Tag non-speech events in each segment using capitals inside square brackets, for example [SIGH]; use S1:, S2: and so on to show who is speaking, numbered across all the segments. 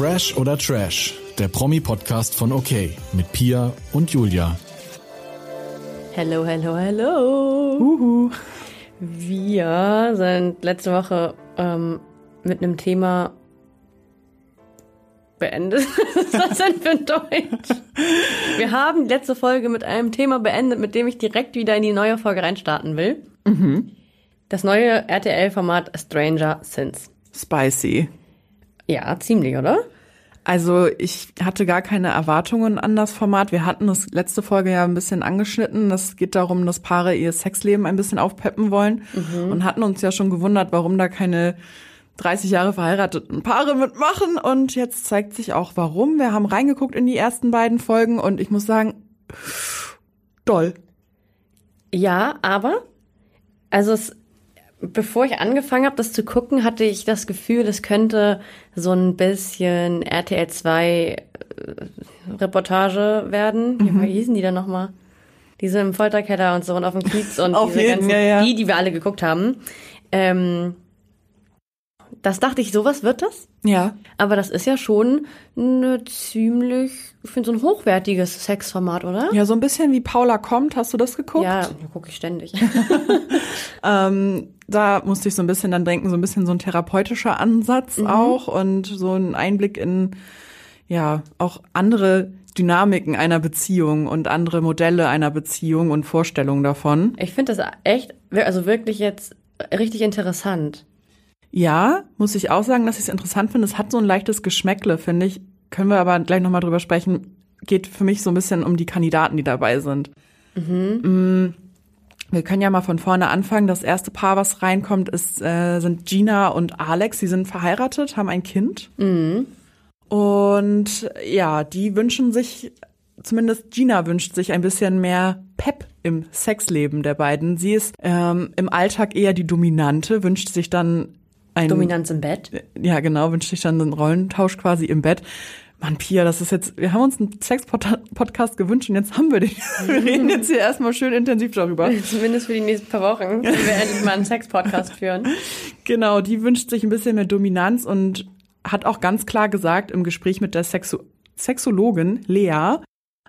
S1: Fresh oder Trash, der Promi-Podcast von OK mit Pia und Julia.
S2: Hello, hello, hello.
S3: Uhu.
S2: Wir sind letzte Woche ähm, mit einem Thema beendet. [LAUGHS] Was ist das denn für ein Deutsch? Wir haben die letzte Folge mit einem Thema beendet, mit dem ich direkt wieder in die neue Folge reinstarten will. Das neue RTL-Format Stranger Sins.
S3: Spicy.
S2: Ja, ziemlich, oder?
S3: Also ich hatte gar keine Erwartungen an das Format. Wir hatten das letzte Folge ja ein bisschen angeschnitten. Es geht darum, dass Paare ihr Sexleben ein bisschen aufpeppen wollen und hatten uns ja schon gewundert, warum da keine 30 Jahre verheirateten Paare mitmachen. Und jetzt zeigt sich auch, warum. Wir haben reingeguckt in die ersten beiden Folgen und ich muss sagen, doll.
S2: Ja, aber also es, bevor ich angefangen habe, das zu gucken, hatte ich das Gefühl, es könnte so ein bisschen RTL 2 äh, Reportage werden.
S3: Mhm.
S2: Wie hießen die denn nochmal? Diese im Folterkeller und so und auf dem Kiez [LAUGHS] und
S3: Auf
S2: diese
S3: jeden,
S2: ganzen,
S3: ja, ja.
S2: die, die wir alle geguckt haben. Ähm, das dachte ich, sowas wird das.
S3: Ja.
S2: Aber das ist ja schon eine ziemlich, ich finde so ein hochwertiges Sexformat, oder?
S3: Ja, so ein bisschen wie Paula kommt. Hast du das geguckt?
S2: Ja, gucke ich ständig. [LAUGHS] [LAUGHS]
S3: Ähm, da musste ich so ein bisschen dann denken, so ein bisschen so ein therapeutischer Ansatz auch und so ein Einblick in, ja, auch andere Dynamiken einer Beziehung und andere Modelle einer Beziehung und Vorstellungen davon.
S2: Ich finde das echt, also wirklich jetzt richtig interessant.
S3: Ja, muss ich auch sagen, dass ich es interessant finde. Es hat so ein leichtes Geschmäckle, finde ich. Können wir aber gleich nochmal drüber sprechen. Geht für mich so ein bisschen um die Kandidaten, die dabei sind. Mm, Wir können ja mal von vorne anfangen. Das erste Paar, was reinkommt, ist, äh, sind Gina und Alex. Sie sind verheiratet, haben ein Kind. Und ja, die wünschen sich, zumindest Gina wünscht sich ein bisschen mehr Pep im Sexleben der beiden. Sie ist ähm, im Alltag eher die Dominante, wünscht sich dann ein
S2: Dominanz im Bett.
S3: ja, genau, wünscht sich dann einen Rollentausch quasi im Bett. Mann, Pia, das ist jetzt, wir haben uns einen Sex-Podcast gewünscht und jetzt haben wir den. [LAUGHS] Wir reden jetzt hier erstmal schön intensiv darüber. [LAUGHS]
S2: Zumindest für die nächsten paar Wochen, wenn wir endlich mal einen Sex-Podcast führen. [LAUGHS]
S3: Genau, die wünscht sich ein bisschen mehr Dominanz und hat auch ganz klar gesagt im Gespräch mit der Sexu Sexologin Lea,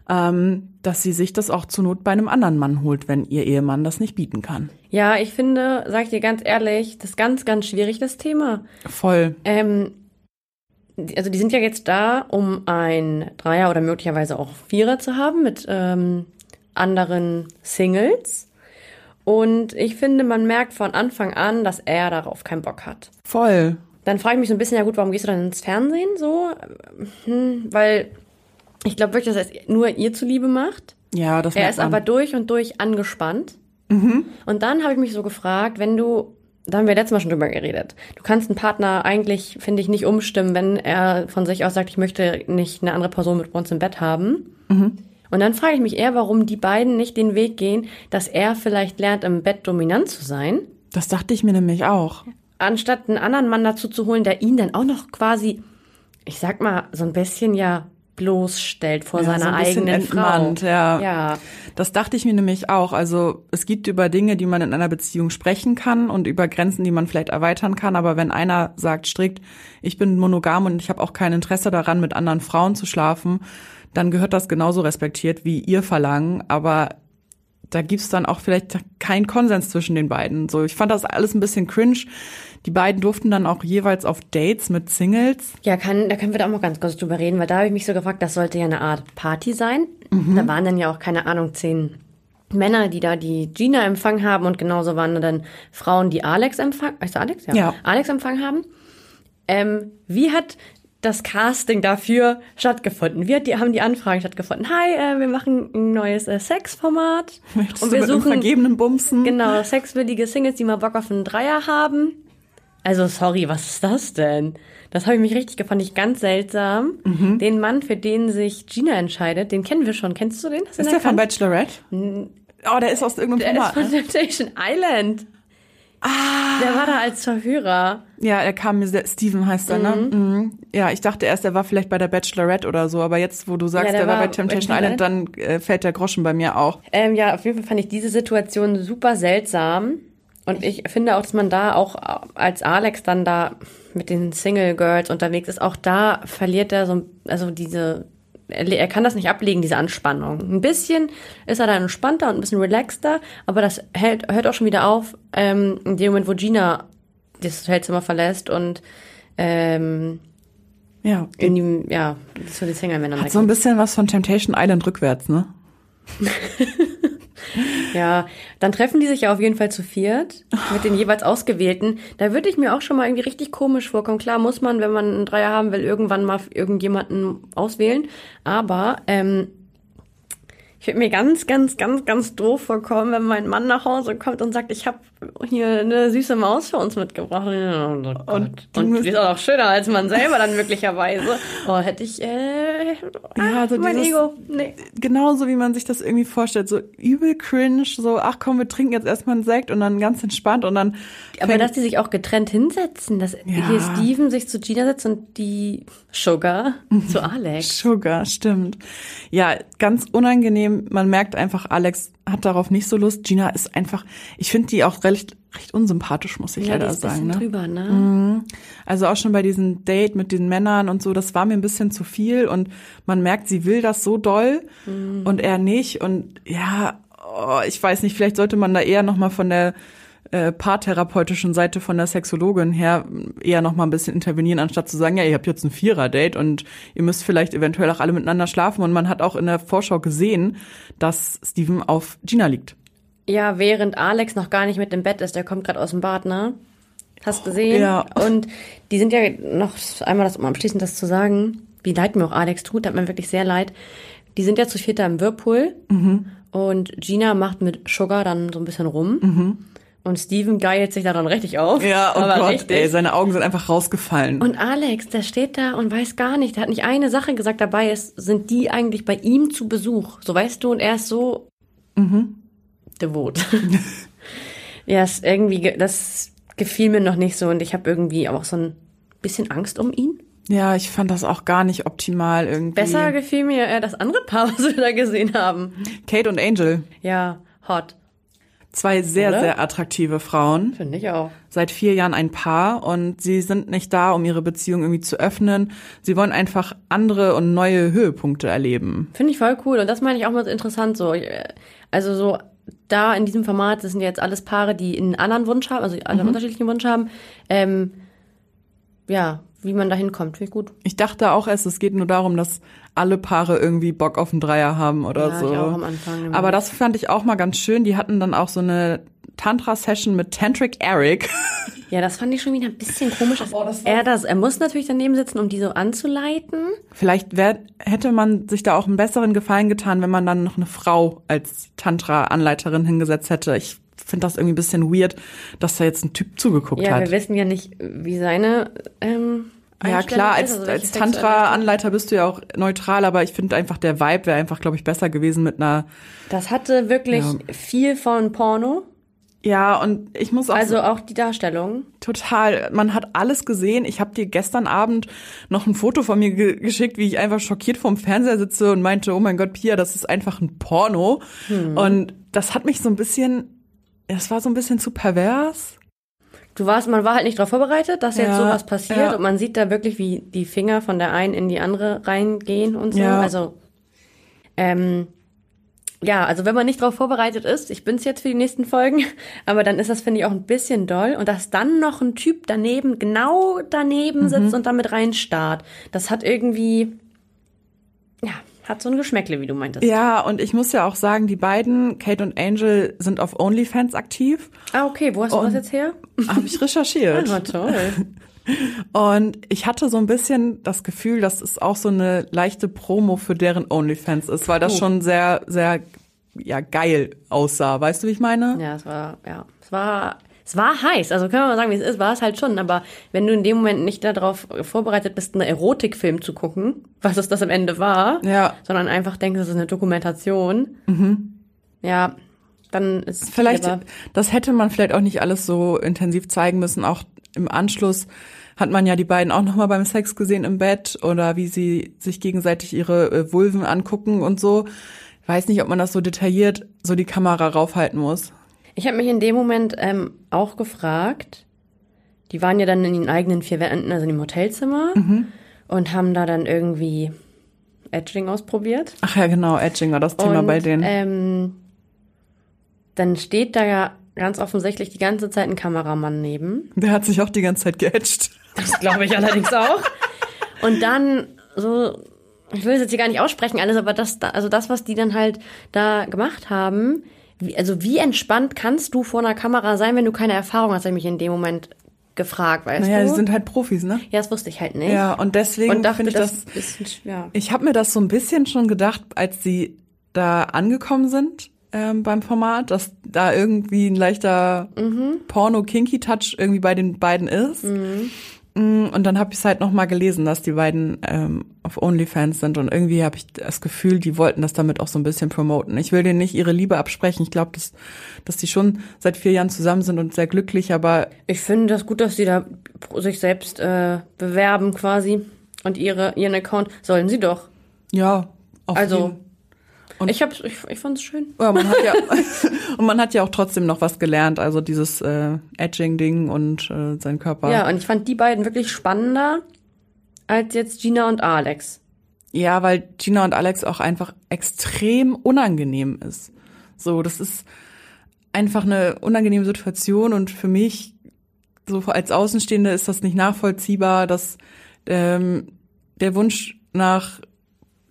S3: ähm, dass sie sich das auch zur Not bei einem anderen Mann holt, wenn ihr Ehemann das nicht bieten kann.
S2: Ja, ich finde, sag ich dir ganz ehrlich, das ist ganz, ganz schwierig, das Thema.
S3: Voll.
S2: Ähm, also die sind ja jetzt da, um ein Dreier oder möglicherweise auch Vierer zu haben mit ähm, anderen Singles. Und ich finde, man merkt von Anfang an, dass er darauf keinen Bock hat.
S3: Voll.
S2: Dann frage ich mich so ein bisschen, ja gut, warum gehst du dann ins Fernsehen so? Hm, weil ich glaube wirklich, dass er es nur ihr zuliebe macht.
S3: Ja, das
S2: Er ist
S3: man.
S2: aber durch und durch angespannt. Und dann habe ich mich so gefragt, wenn du, da haben wir letztes Mal schon drüber geredet, du kannst einen Partner eigentlich, finde ich, nicht umstimmen, wenn er von sich aus sagt, ich möchte nicht eine andere Person mit uns im Bett haben. Und dann frage ich mich eher, warum die beiden nicht den Weg gehen, dass er vielleicht lernt, im Bett dominant zu sein,
S3: Das dachte ich mir nämlich auch.
S2: anstatt einen anderen Mann dazu zu holen, der ihn dann auch noch quasi, ich sag mal, so ein bisschen ja bloßstellt vor
S3: Ja,
S2: seiner
S3: so ein
S2: eigenen
S3: entmannt,
S2: Frau.
S3: ja.
S2: ja.
S3: Das dachte ich mir nämlich auch. Also es gibt über Dinge, die man in einer Beziehung sprechen kann und über Grenzen, die man vielleicht erweitern kann. Aber wenn einer sagt strikt, ich bin monogam und ich habe auch kein Interesse daran, mit anderen Frauen zu schlafen, dann gehört das genauso respektiert wie ihr Verlangen. Aber da gibt's dann auch vielleicht keinen Konsens zwischen den beiden. So, ich fand das alles ein bisschen cringe. Die beiden durften dann auch jeweils auf Dates mit Singles.
S2: Ja, kann, da können wir da auch mal ganz kurz drüber reden, weil da habe ich mich so gefragt, das sollte ja eine Art Party sein. Da waren dann ja auch, keine Ahnung, zehn Männer, die da die Gina empfangen haben und genauso waren dann Frauen, die Alex empfangen. Weißt du Alex?
S3: Ja.
S2: Alex empfangen haben. Ähm, wie hat das Casting dafür stattgefunden? Wie die, haben die Anfragen stattgefunden? Hi, äh, wir machen ein neues äh, Sexformat. [LAUGHS]
S3: Möchtest
S2: und
S3: du
S2: wir suchen
S3: vergebenen Bumsen?
S2: Genau, sexwillige Singles, die mal Bock auf einen Dreier haben. Also sorry, was ist das denn? Das habe ich mich richtig fand ich ganz seltsam.
S3: Mhm.
S2: Den Mann, für den sich Gina entscheidet, den kennen wir schon. Kennst du den? Hast
S3: Ist
S2: den
S3: der von
S2: erkannt?
S3: Bachelorette? Oh, der ist aus irgendeinem
S2: Der ist
S3: Format.
S2: von Temptation Island. Ah. Der war da als Verhörer.
S3: Ja, er kam mir sehr, Steven heißt er, ne? Mhm. Ja, ich dachte erst, er war vielleicht bei der Bachelorette oder so, aber jetzt, wo du sagst,
S2: Ja,
S3: er war bei Temptation Island, dann äh, fällt der Groschen bei mir auch.
S2: Ähm, ja, auf jeden Fall fand ich diese Situation super seltsam. Und ich finde auch, dass man da auch als Alex dann da mit den Single Girls unterwegs ist, auch da verliert er so, also diese, er kann das nicht ablegen, diese Anspannung. Ein bisschen ist er da entspannter und ein bisschen relaxter, aber das hält, hört auch schon wieder auf, ähm, in dem Moment, wo Gina das Hotelzimmer verlässt und ähm,
S3: Ja.
S2: in die, ja, zu den Single-Männern
S3: Hat so ein bisschen was von Temptation Island rückwärts, ne? [LAUGHS] [LAUGHS]
S2: Ja, dann treffen die sich ja auf jeden Fall zu viert mit den jeweils Ausgewählten. Da würde ich mir auch schon mal irgendwie richtig komisch vorkommen. Klar muss man, wenn man einen Dreier haben will, irgendwann mal irgendjemanden auswählen. Aber ähm, ich würde mir ganz, ganz, ganz, ganz doof vorkommen, wenn mein Mann nach Hause kommt und sagt, ich habe hier eine süße Maus für uns mitgebracht. Oh.
S3: Und die
S2: Und, die ist auch noch schöner als man selber dann möglicherweise. Oh, hätte ich, äh,
S3: Ja, so
S2: mein
S3: dieses-
S2: Ego. Nee.
S3: Genauso wie man sich das irgendwie vorstellt, so übel cringe, so ach komm, wir trinken jetzt erstmal einen Sekt und dann ganz entspannt und dann
S2: Aber dass die sich auch getrennt hinsetzen, dass
S3: Ja.
S2: hier Steven sich zu Gina setzt und die Sugar zu Alex.
S3: Sugar, stimmt. Ja, ganz unangenehm. Man merkt einfach, Alex hat darauf nicht so Lust. Gina ist einfach, ich finde die auch recht, recht unsympathisch, muss ich
S2: Ja,
S3: leider sagen. Ne?
S2: drüber, ne?
S3: Also auch schon bei diesem Date mit den Männern und so, das war mir ein bisschen zu viel und man merkt, sie will das so doll und er nicht und ja, oh, ich weiß nicht, vielleicht sollte man da eher noch mal von der äh, paartherapeutischen Seite von der Sexologin her eher noch mal ein bisschen intervenieren, anstatt zu sagen, ja, ihr habt jetzt ein Vierer-Date und ihr müsst vielleicht eventuell auch alle miteinander schlafen und man hat auch in der Vorschau gesehen, dass Steven auf Gina liegt.
S2: Ja, während Alex noch gar nicht mit im Bett ist, der kommt gerade aus dem Bad, ne? Hast gesehen?
S3: Ja.
S2: Und die sind ja noch einmal das um abschließend das zu sagen, wie leid mir auch Alex tut, hat mir wirklich sehr leid. Die sind ja zu vierter im Whirlpool und Gina macht mit Sugar dann so ein bisschen rum. Und Steven geilt sich da dann richtig auf.
S3: Ja, oh Gott,
S2: richtig.
S3: ey, seine Augen sind einfach rausgefallen.
S2: Und Alex, der steht da und weiß gar nicht, der hat nicht eine Sache gesagt dabei ist, sind die eigentlich bei ihm zu Besuch? So weißt du, und er ist so devot. [LAUGHS] ja, ist irgendwie, ge- das gefiel mir noch nicht so und ich habe irgendwie auch so ein bisschen Angst um ihn.
S3: ja, ich fand das auch gar nicht optimal irgendwie.
S2: Besser gefiel mir eher das andere Paar, was wir da gesehen haben.
S3: Kate und Angel.
S2: Ja, hot.
S3: Zwei sehr,
S2: Oder?
S3: sehr attraktive Frauen.
S2: Finde ich auch.
S3: Seit vier Jahren ein Paar und sie sind nicht da, um ihre Beziehung irgendwie zu öffnen. Sie wollen einfach andere und neue Höhepunkte erleben.
S2: Finde ich voll cool. Und das meine ich auch mal interessant so. Also so da in diesem Format, das sind ja jetzt alles Paare, die einen anderen Wunsch haben, also einen unterschiedlichen Wunsch haben. Ähm, ja, wie man da hinkommt, finde ich gut.
S3: Ich dachte auch erst, es geht nur darum, dass alle Paare irgendwie Bock auf einen Dreier haben oder
S2: Ja,
S3: so.
S2: ich auch am Anfang.
S3: Aber das fand ich auch mal ganz schön. Die hatten dann auch so eine Tantra-Session mit Tantric Eric.
S2: Ja, das fand ich schon wieder ein bisschen komisch. Dass
S3: Oh, das
S2: er das, er muss natürlich daneben sitzen, um die so anzuleiten.
S3: Vielleicht wär, hätte man sich da auch einen besseren Gefallen getan, wenn man dann noch eine Frau als Tantra-Anleiterin hingesetzt hätte. Ich finde das irgendwie ein bisschen weird, dass da jetzt ein Typ zugeguckt
S2: Ja,
S3: hat.
S2: wir wissen ja nicht, wie seine ähm,
S3: Ja, klar, als,
S2: also
S3: als Tantra-Anleiter bist du ja auch neutral, aber ich finde einfach, der Vibe wäre einfach, glaube ich, besser gewesen mit einer.
S2: Das hatte wirklich
S3: Ja.
S2: viel von Porno.
S3: Ja, und ich muss auch
S2: Also auch die Darstellung.
S3: total, man hat alles gesehen. Ich habe dir gestern Abend noch ein Foto von mir ge geschickt, wie ich einfach schockiert vorm Fernseher sitze und meinte, oh mein Gott, Pia, das ist einfach ein Porno. Und das hat mich so ein bisschen, das war so ein bisschen zu pervers.
S2: Du warst, man war halt nicht darauf vorbereitet, dass jetzt
S3: Ja,
S2: sowas passiert
S3: ja.
S2: und man sieht da wirklich, wie die Finger von der einen in die andere reingehen und so.
S3: Ja.
S2: Also ähm, ja, also wenn man nicht darauf vorbereitet ist, ich bin's jetzt für die nächsten Folgen, [LAUGHS] aber dann ist das finde ich auch ein bisschen doll und dass dann noch ein Typ daneben, genau daneben sitzt
S3: Mhm.
S2: und damit reinstarrt, das hat irgendwie ja, hat so ein Geschmäckle, wie du meintest.
S3: Ja, und ich muss ja auch sagen, die beiden, Kate und Angel, sind auf OnlyFans aktiv.
S2: Ah, okay, wo hast du das jetzt her?
S3: Habe ich recherchiert.
S2: Ah, toll. [LAUGHS]
S3: Und ich hatte so ein bisschen das Gefühl, dass es auch so eine leichte Promo für deren OnlyFans ist, weil das schon sehr, sehr ja, geil aussah. Weißt du, wie ich meine?
S2: Ja, es war, ja, es war, es war heiß. Also können wir mal sagen, wie es ist, war es halt schon. Aber wenn du in dem Moment nicht darauf vorbereitet bist, einen Erotikfilm zu gucken, was es das am Ende war,
S3: Ja.
S2: sondern einfach denkst, das ist eine Dokumentation, ja, dann ist
S3: Vielleicht, das hätte man vielleicht auch nicht alles so intensiv zeigen müssen. Auch im Anschluss hat man ja die beiden auch nochmal beim Sex gesehen im Bett oder wie sie sich gegenseitig ihre äh, Vulven angucken und so. Weiß nicht, ob man das so detailliert so die Kamera raufhalten muss.
S2: Ich habe mich in dem Moment ähm, auch gefragt, die waren ja dann in ihren eigenen vier Wänden, also in dem Hotelzimmer und haben da dann irgendwie Edging ausprobiert.
S3: Ach ja, genau, Edging war das Thema
S2: und,
S3: bei denen.
S2: Ähm, dann steht da ja ganz offensichtlich die ganze Zeit ein Kameramann neben.
S3: Der hat sich auch die ganze Zeit geedged.
S2: Das glaube ich allerdings auch. Und dann so, ich will es jetzt hier gar nicht aussprechen alles, aber das, da- also das, was die dann halt da gemacht haben, wie, also wie entspannt kannst du vor einer Kamera sein, wenn du keine Erfahrung hast, habe ich mich in dem Moment gefragt, weißt
S3: Naja,
S2: du?
S3: die sind halt Profis, ne?
S2: ja, das wusste ich halt nicht.
S3: Ja, und deswegen finde ich
S2: das,
S3: das.
S2: ja.
S3: Ich habe mir das so ein bisschen schon gedacht, als sie da angekommen sind ähm, beim Format, dass da irgendwie ein leichter
S2: Mhm.
S3: Porno-Kinky-Touch irgendwie bei den beiden ist. Mm, Und dann habe ich es halt noch mal gelesen, dass die beiden ähm, auf OnlyFans sind und irgendwie habe ich das Gefühl, die wollten das damit auch so ein bisschen promoten. Ich will denen nicht ihre Liebe absprechen. Ich glaube, dass, dass die schon seit vier Jahren zusammen sind und sehr glücklich, aber
S2: Ich finde das gut, dass sie da sich selbst äh, bewerben quasi und ihre ihren Account sollen sie doch.
S3: ja, auf
S2: Also
S3: jeden- Und-
S2: ich hab's, ich, ich fand's schön.
S3: Ja, man hat ja [LAUGHS] [LAUGHS] und man hat ja auch trotzdem noch was gelernt, also dieses äh, Edging-Ding und äh, sein Körper.
S2: Ja, und ich fand die beiden wirklich spannender als jetzt Gina und Alex.
S3: Ja, weil Gina und Alex auch einfach extrem unangenehm ist. So, das ist einfach eine unangenehme Situation und für mich, so als Außenstehende, ist das nicht nachvollziehbar, dass ähm, der Wunsch nach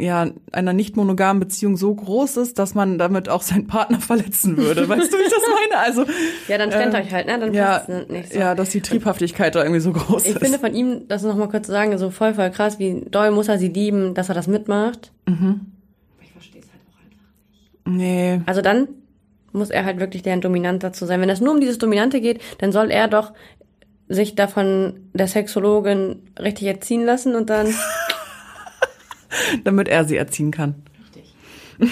S3: ja, einer nicht monogamen Beziehung so groß ist, dass man damit auch seinen Partner [LAUGHS] verletzen würde. Weißt du, wie ich das [LAUGHS] meine? Also
S2: Ja, dann trennt
S3: Ähm,
S2: euch halt, ne? Dann
S3: ja,
S2: nicht so.
S3: ja, dass die Triebhaftigkeit da irgendwie so groß
S2: Ich
S3: ist.
S2: finde von ihm, das noch mal kurz zu sagen, so voll, voll krass, wie doll muss er sie lieben, dass er das mitmacht. Ich verstehe es halt auch einfach.
S3: nee,
S2: Also dann muss er halt wirklich deren Dominant dazu sein. Wenn es nur um dieses Dominante geht, dann soll er doch sich davon der Sexologin richtig erziehen lassen und dann [LAUGHS] [LAUGHS]
S3: damit er sie erziehen kann.
S2: Richtig. [LAUGHS]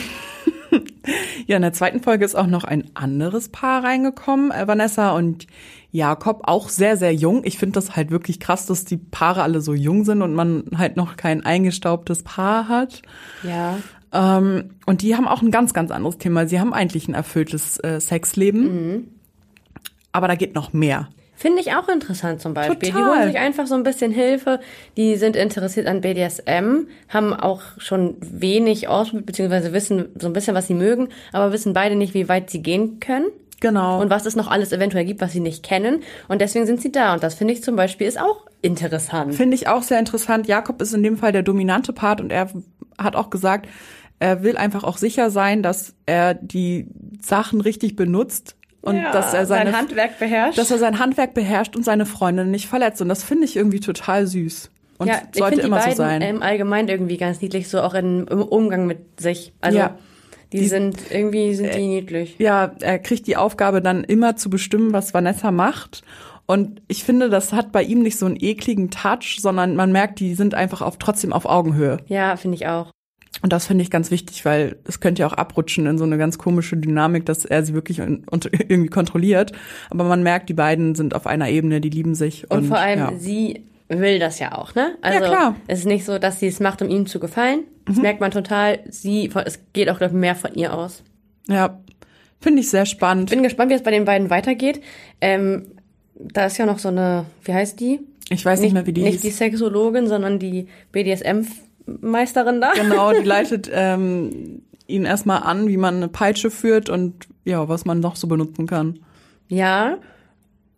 S3: Ja, in der zweiten Folge ist auch noch ein anderes Paar reingekommen, äh, Vanessa und Jakob, auch sehr, sehr jung. Ich finde das halt wirklich krass, dass die Paare alle so jung sind und man halt noch kein eingestaubtes Paar hat.
S2: ja.
S3: Ähm, und die haben auch ein ganz, ganz anderes Thema. Sie haben eigentlich ein erfülltes äh, Sexleben. Aber da geht noch mehr.
S2: Finde ich auch interessant zum Beispiel. Die
S3: Total.
S2: holen sich einfach so ein bisschen Hilfe. Die sind interessiert an BDSM, haben auch schon wenig ausprobiert, beziehungsweise wissen so ein bisschen, was sie mögen, aber wissen beide nicht, wie weit sie gehen können.
S3: Genau.
S2: Und was es noch alles eventuell gibt, was sie nicht kennen. Und deswegen sind sie da. Und das finde ich zum Beispiel ist auch interessant.
S3: Finde ich auch sehr interessant. Jakob ist in dem Fall der dominante Part und er hat auch gesagt, er will einfach auch sicher sein, dass er die Sachen richtig benutzt und
S2: Ja,
S3: dass er seine,
S2: sein Handwerk beherrscht.
S3: dass er sein Handwerk beherrscht und seine Freundin nicht verletzt. Und das finde ich irgendwie total süß. Und
S2: ja,
S3: sollte immer so sein.
S2: im Allgemeinen irgendwie ganz niedlich, so auch in, im Umgang mit sich. Also
S3: Ja.
S2: die,
S3: Die-
S2: sind irgendwie sind die niedlich.
S3: ja, er kriegt die Aufgabe dann immer zu bestimmen, was Vanessa macht. Und ich finde, das hat bei ihm nicht so einen ekligen Touch, sondern man merkt, die sind einfach auf, trotzdem auf Augenhöhe.
S2: Ja, finde ich auch.
S3: Und das finde ich ganz wichtig, weil es könnte ja auch abrutschen in so eine ganz komische Dynamik, dass er sie wirklich un- und [LAUGHS] irgendwie kontrolliert. Aber man merkt, die beiden sind auf einer Ebene, die lieben sich.
S2: Und,
S3: Und,
S2: vor allem,
S3: ja.
S2: sie will das ja auch, ne? Also
S3: klar.
S2: es ist nicht so, dass sie es macht, um ihm zu gefallen. Das
S3: Mhm.
S2: merkt man total. Sie, es geht auch glaub ich, mehr von ihr aus.
S3: ja, finde ich sehr spannend.
S2: Bin gespannt, wie es bei den beiden weitergeht. Ähm, da ist ja noch so eine, wie heißt die?
S3: Ich weiß nicht, mehr, wie die
S2: Nicht
S3: hieß.
S2: die Sexologin, sondern die BDSM-Meisterin da.
S3: Genau, die [LAUGHS] leitet ähm, ihn erstmal an, wie man eine Peitsche führt und ja, was man noch so benutzen kann.
S2: Ja.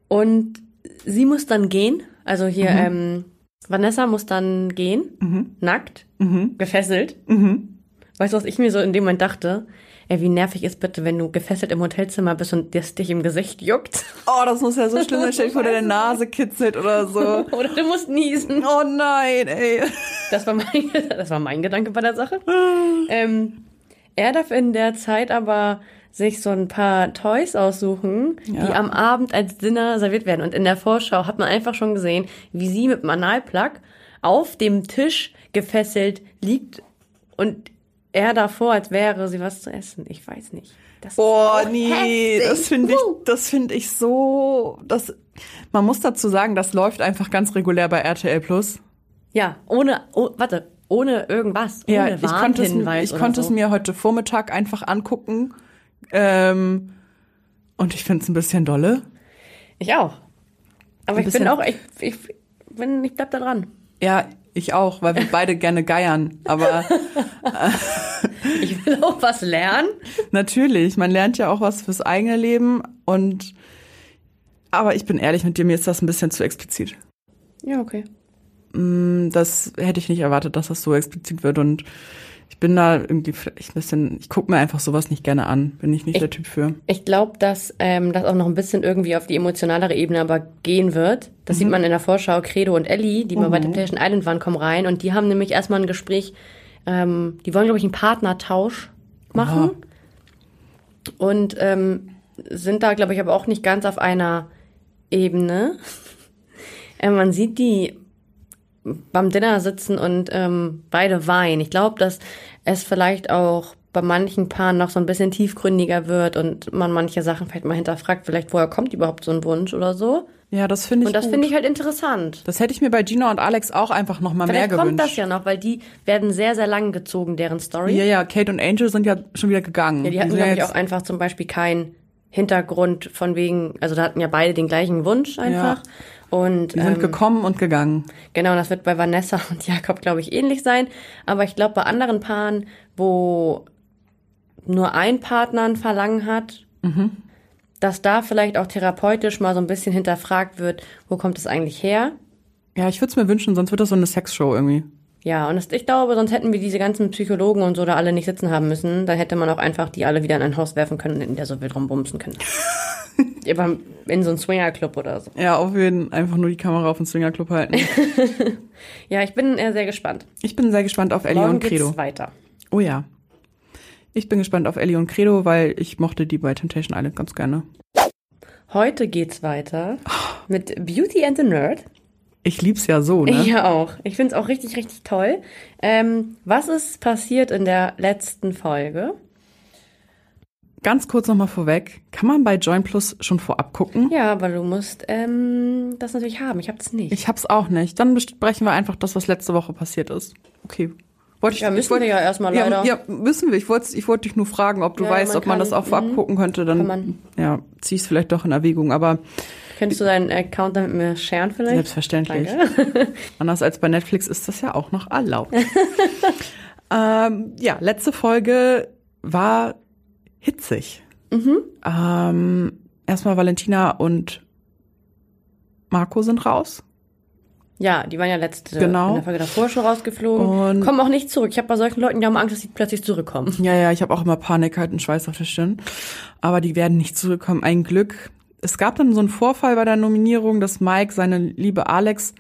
S2: Und sie muss dann gehen. Also hier, ähm, Vanessa muss dann gehen, nackt, gefesselt. Weißt du, was ich mir so in dem Moment dachte? Ey, wie nervig ist bitte, wenn du gefesselt im Hotelzimmer bist und das dich im Gesicht juckt?
S3: Oh, das muss ja so schlimm sein. [LAUGHS] Stell dir vor, der Nase kitzelt oder so. [LAUGHS]
S2: Oder du musst niesen.
S3: Oh nein, ey.
S2: Das war mein, [LAUGHS] das war mein Gedanke bei der Sache. [SIGHS] ähm, er darf in der Zeit aber sich so ein paar Toys aussuchen, die
S3: Ja.
S2: am Abend als Dinner serviert werden. Und in der Vorschau hat man einfach schon gesehen, wie sie mit dem Analplug auf dem Tisch gefesselt liegt und er davor, als wäre sie was zu essen. Ich weiß nicht. Das
S3: Boah, nee,
S2: heftig.
S3: das finde ich, das finde ich so, das, man muss dazu sagen, das läuft einfach ganz regulär bei RTL Plus.
S2: Ja, ohne, oh, warte, ohne irgendwas. Ohne
S3: Ja, ich konnte es, ich konnte
S2: so.
S3: es mir heute Vormittag einfach angucken. Ähm, Und ich finde es ein bisschen dolle.
S2: Ich auch. Aber
S3: Ein
S2: ich bin auch, ich, ich, bin, ich bleib da dran.
S3: Ja, ich auch, weil wir beide gerne geiern. Aber [LAUGHS]
S2: Ich will auch was lernen.
S3: natürlich, man lernt ja auch was fürs eigene Leben. Und aber ich bin ehrlich mit dir, mir ist das ein bisschen zu explizit.
S2: Ja, okay.
S3: Das hätte ich nicht erwartet, dass das so explizit wird. Und ich bin da irgendwie vielleicht ein bisschen, ich gucke mir einfach sowas nicht gerne an. Bin ich nicht
S2: Ich-
S3: der Typ für.
S2: Ich glaube, dass ähm, das auch noch ein bisschen irgendwie auf die emotionalere Ebene aber gehen wird. Das sieht man in der Vorschau. Credo und Ellie, die mal bei Temptation Island waren, kommen rein und die haben nämlich erstmal ein Gespräch. Ähm, die wollen, glaube ich, einen Partnertausch machen. Und ähm, sind da, glaube ich, aber auch nicht ganz auf einer Ebene. [LAUGHS] äh, man sieht die beim Dinner sitzen und ähm, beide weinen. Ich glaube, dass es vielleicht auch bei manchen Paaren noch so ein bisschen tiefgründiger wird und man manche Sachen vielleicht mal hinterfragt, vielleicht woher kommt überhaupt so ein Wunsch oder so.
S3: Ja, das finde ich
S2: Und das finde ich halt interessant.
S3: Das hätte ich mir bei Gina und Alex auch einfach noch mal mehr gewünscht.
S2: kommt das ja noch, weil die werden sehr, sehr lang gezogen, deren Story.
S3: Ja, ja, Kate und Angel sind ja schon wieder gegangen.
S2: Ja, die hatten, glaube
S3: ja
S2: ich, auch einfach zum Beispiel keinen Hintergrund von wegen, also da hatten ja beide den gleichen Wunsch einfach. Und
S3: die sind
S2: ähm,
S3: gekommen und gegangen.
S2: Genau, das wird bei Vanessa [LAUGHS] und Jakob, glaube ich, ähnlich sein. Aber ich glaube, bei anderen Paaren, wo nur ein Partner ein Verlangen hat, dass da vielleicht auch therapeutisch mal so ein bisschen hinterfragt wird, wo kommt es eigentlich her?
S3: Ja, ich würde es mir wünschen, sonst wird das so eine Sexshow irgendwie.
S2: Ja, und das, ich glaube, sonst hätten wir diese ganzen Psychologen und so da alle nicht sitzen haben müssen. Dann hätte man auch einfach die alle wieder in ein Haus werfen können und in der so wild rumbumsen können. [LAUGHS] in so einen Swingerclub oder so.
S3: Ja, auf jeden einfach nur die Kamera auf den Swingerclub halten. [LAUGHS]
S2: Ja, ich bin äh, sehr gespannt.
S3: Ich bin sehr gespannt auf Ellie
S2: Morgen
S3: und Credo.
S2: geht's weiter.
S3: Oh ja. Ich bin gespannt auf Ellie und Credo, weil ich mochte die bei Temptation Island ganz gerne.
S2: Heute geht's weiter mit Beauty and the Nerd.
S3: Ich lieb's ja so, ne?
S2: Ja, auch. Ich find's auch richtig, richtig toll. Ähm, was ist passiert in der letzten Folge?
S3: Ganz kurz nochmal vorweg. Kann man bei Join Plus schon vorab gucken?
S2: Ja, aber du musst ähm, das natürlich haben. Ich hab's nicht.
S3: Ich hab's auch nicht. Dann besprechen wir einfach das, was letzte Woche passiert ist. Okay. Wollte ich,
S2: Ja, müssen
S3: ich wollte,
S2: wir ja erstmal leider.
S3: Ja, ja, müssen wir. Ich wollte ich wollte dich nur fragen, ob du
S2: Ja,
S3: weißt,
S2: man
S3: ob man
S2: kann-
S3: das auch vorab
S2: mhm.
S3: gucken könnte. Dann
S2: Kann man.
S3: ja, zieh ich es vielleicht doch in Erwägung. Aber
S2: Könntest du deinen Account dann mit mir sharen vielleicht?
S3: Selbstverständlich.
S2: Danke. [LAUGHS]
S3: Anders als bei Netflix ist das ja auch noch erlaubt. [LAUGHS] ähm, ja, letzte Folge war hitzig.
S2: Mhm.
S3: Ähm, erstmal Valentina und Marco sind raus.
S2: Ja, die waren ja letzte
S3: Genau.
S2: in der Folge davor schon rausgeflogen.
S3: Und-
S2: Kommen auch nicht zurück. Ich habe bei solchen Leuten, die haben Angst, dass die plötzlich zurückkommen.
S3: Ja, ja, ich habe auch immer Panik, halt einen Schweiß auf der Stirn. Aber die werden nicht zurückkommen. Ein Glück. Es gab dann so einen Vorfall bei der Nominierung, dass Mike seine liebe Alex,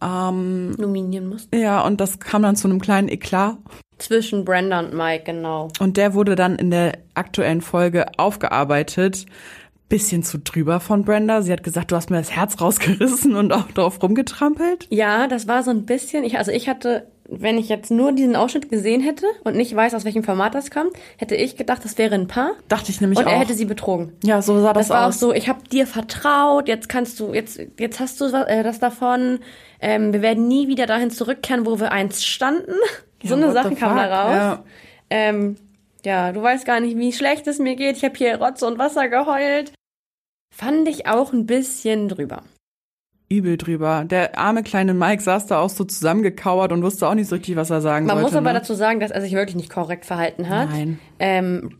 S2: Nominieren mussten.
S3: ja, und das kam dann zu einem kleinen Eklat.
S2: Zwischen Brenda und Mike, genau.
S3: Und der wurde dann in der aktuellen Folge aufgearbeitet. Bisschen zu drüber von Brenda. Sie hat gesagt, du hast mir das Herz rausgerissen und auch drauf rumgetrampelt.
S2: Ja, das war so ein bisschen, ich, also ich hatte, wenn ich jetzt nur diesen Ausschnitt gesehen hätte und nicht weiß, aus welchem Format das kommt, hätte ich gedacht, das wäre ein Paar.
S3: Dachte ich nämlich
S2: Und er
S3: auch.
S2: hätte sie betrogen.
S3: ja, so sah das,
S2: Das war auch
S3: aus.
S2: so, ich habe dir vertraut, jetzt kannst du, jetzt, jetzt hast du äh, das davon. Ähm, wir werden nie wieder dahin zurückkehren, wo wir einst standen. so eine Sache kam da raus.
S3: ja.
S2: Ähm, ja, du weißt gar nicht, wie schlecht es mir geht. Ich habe hier Rotz und Wasser geheult. Fand ich auch ein bisschen drüber.
S3: Übel drüber. Der arme kleine Mike saß da auch so zusammengekauert und wusste auch nicht so richtig, was er sagen
S2: Man
S3: sollte.
S2: muss aber
S3: ne?
S2: dazu sagen, dass er sich wirklich nicht korrekt verhalten hat.
S3: Nein.
S2: Ähm,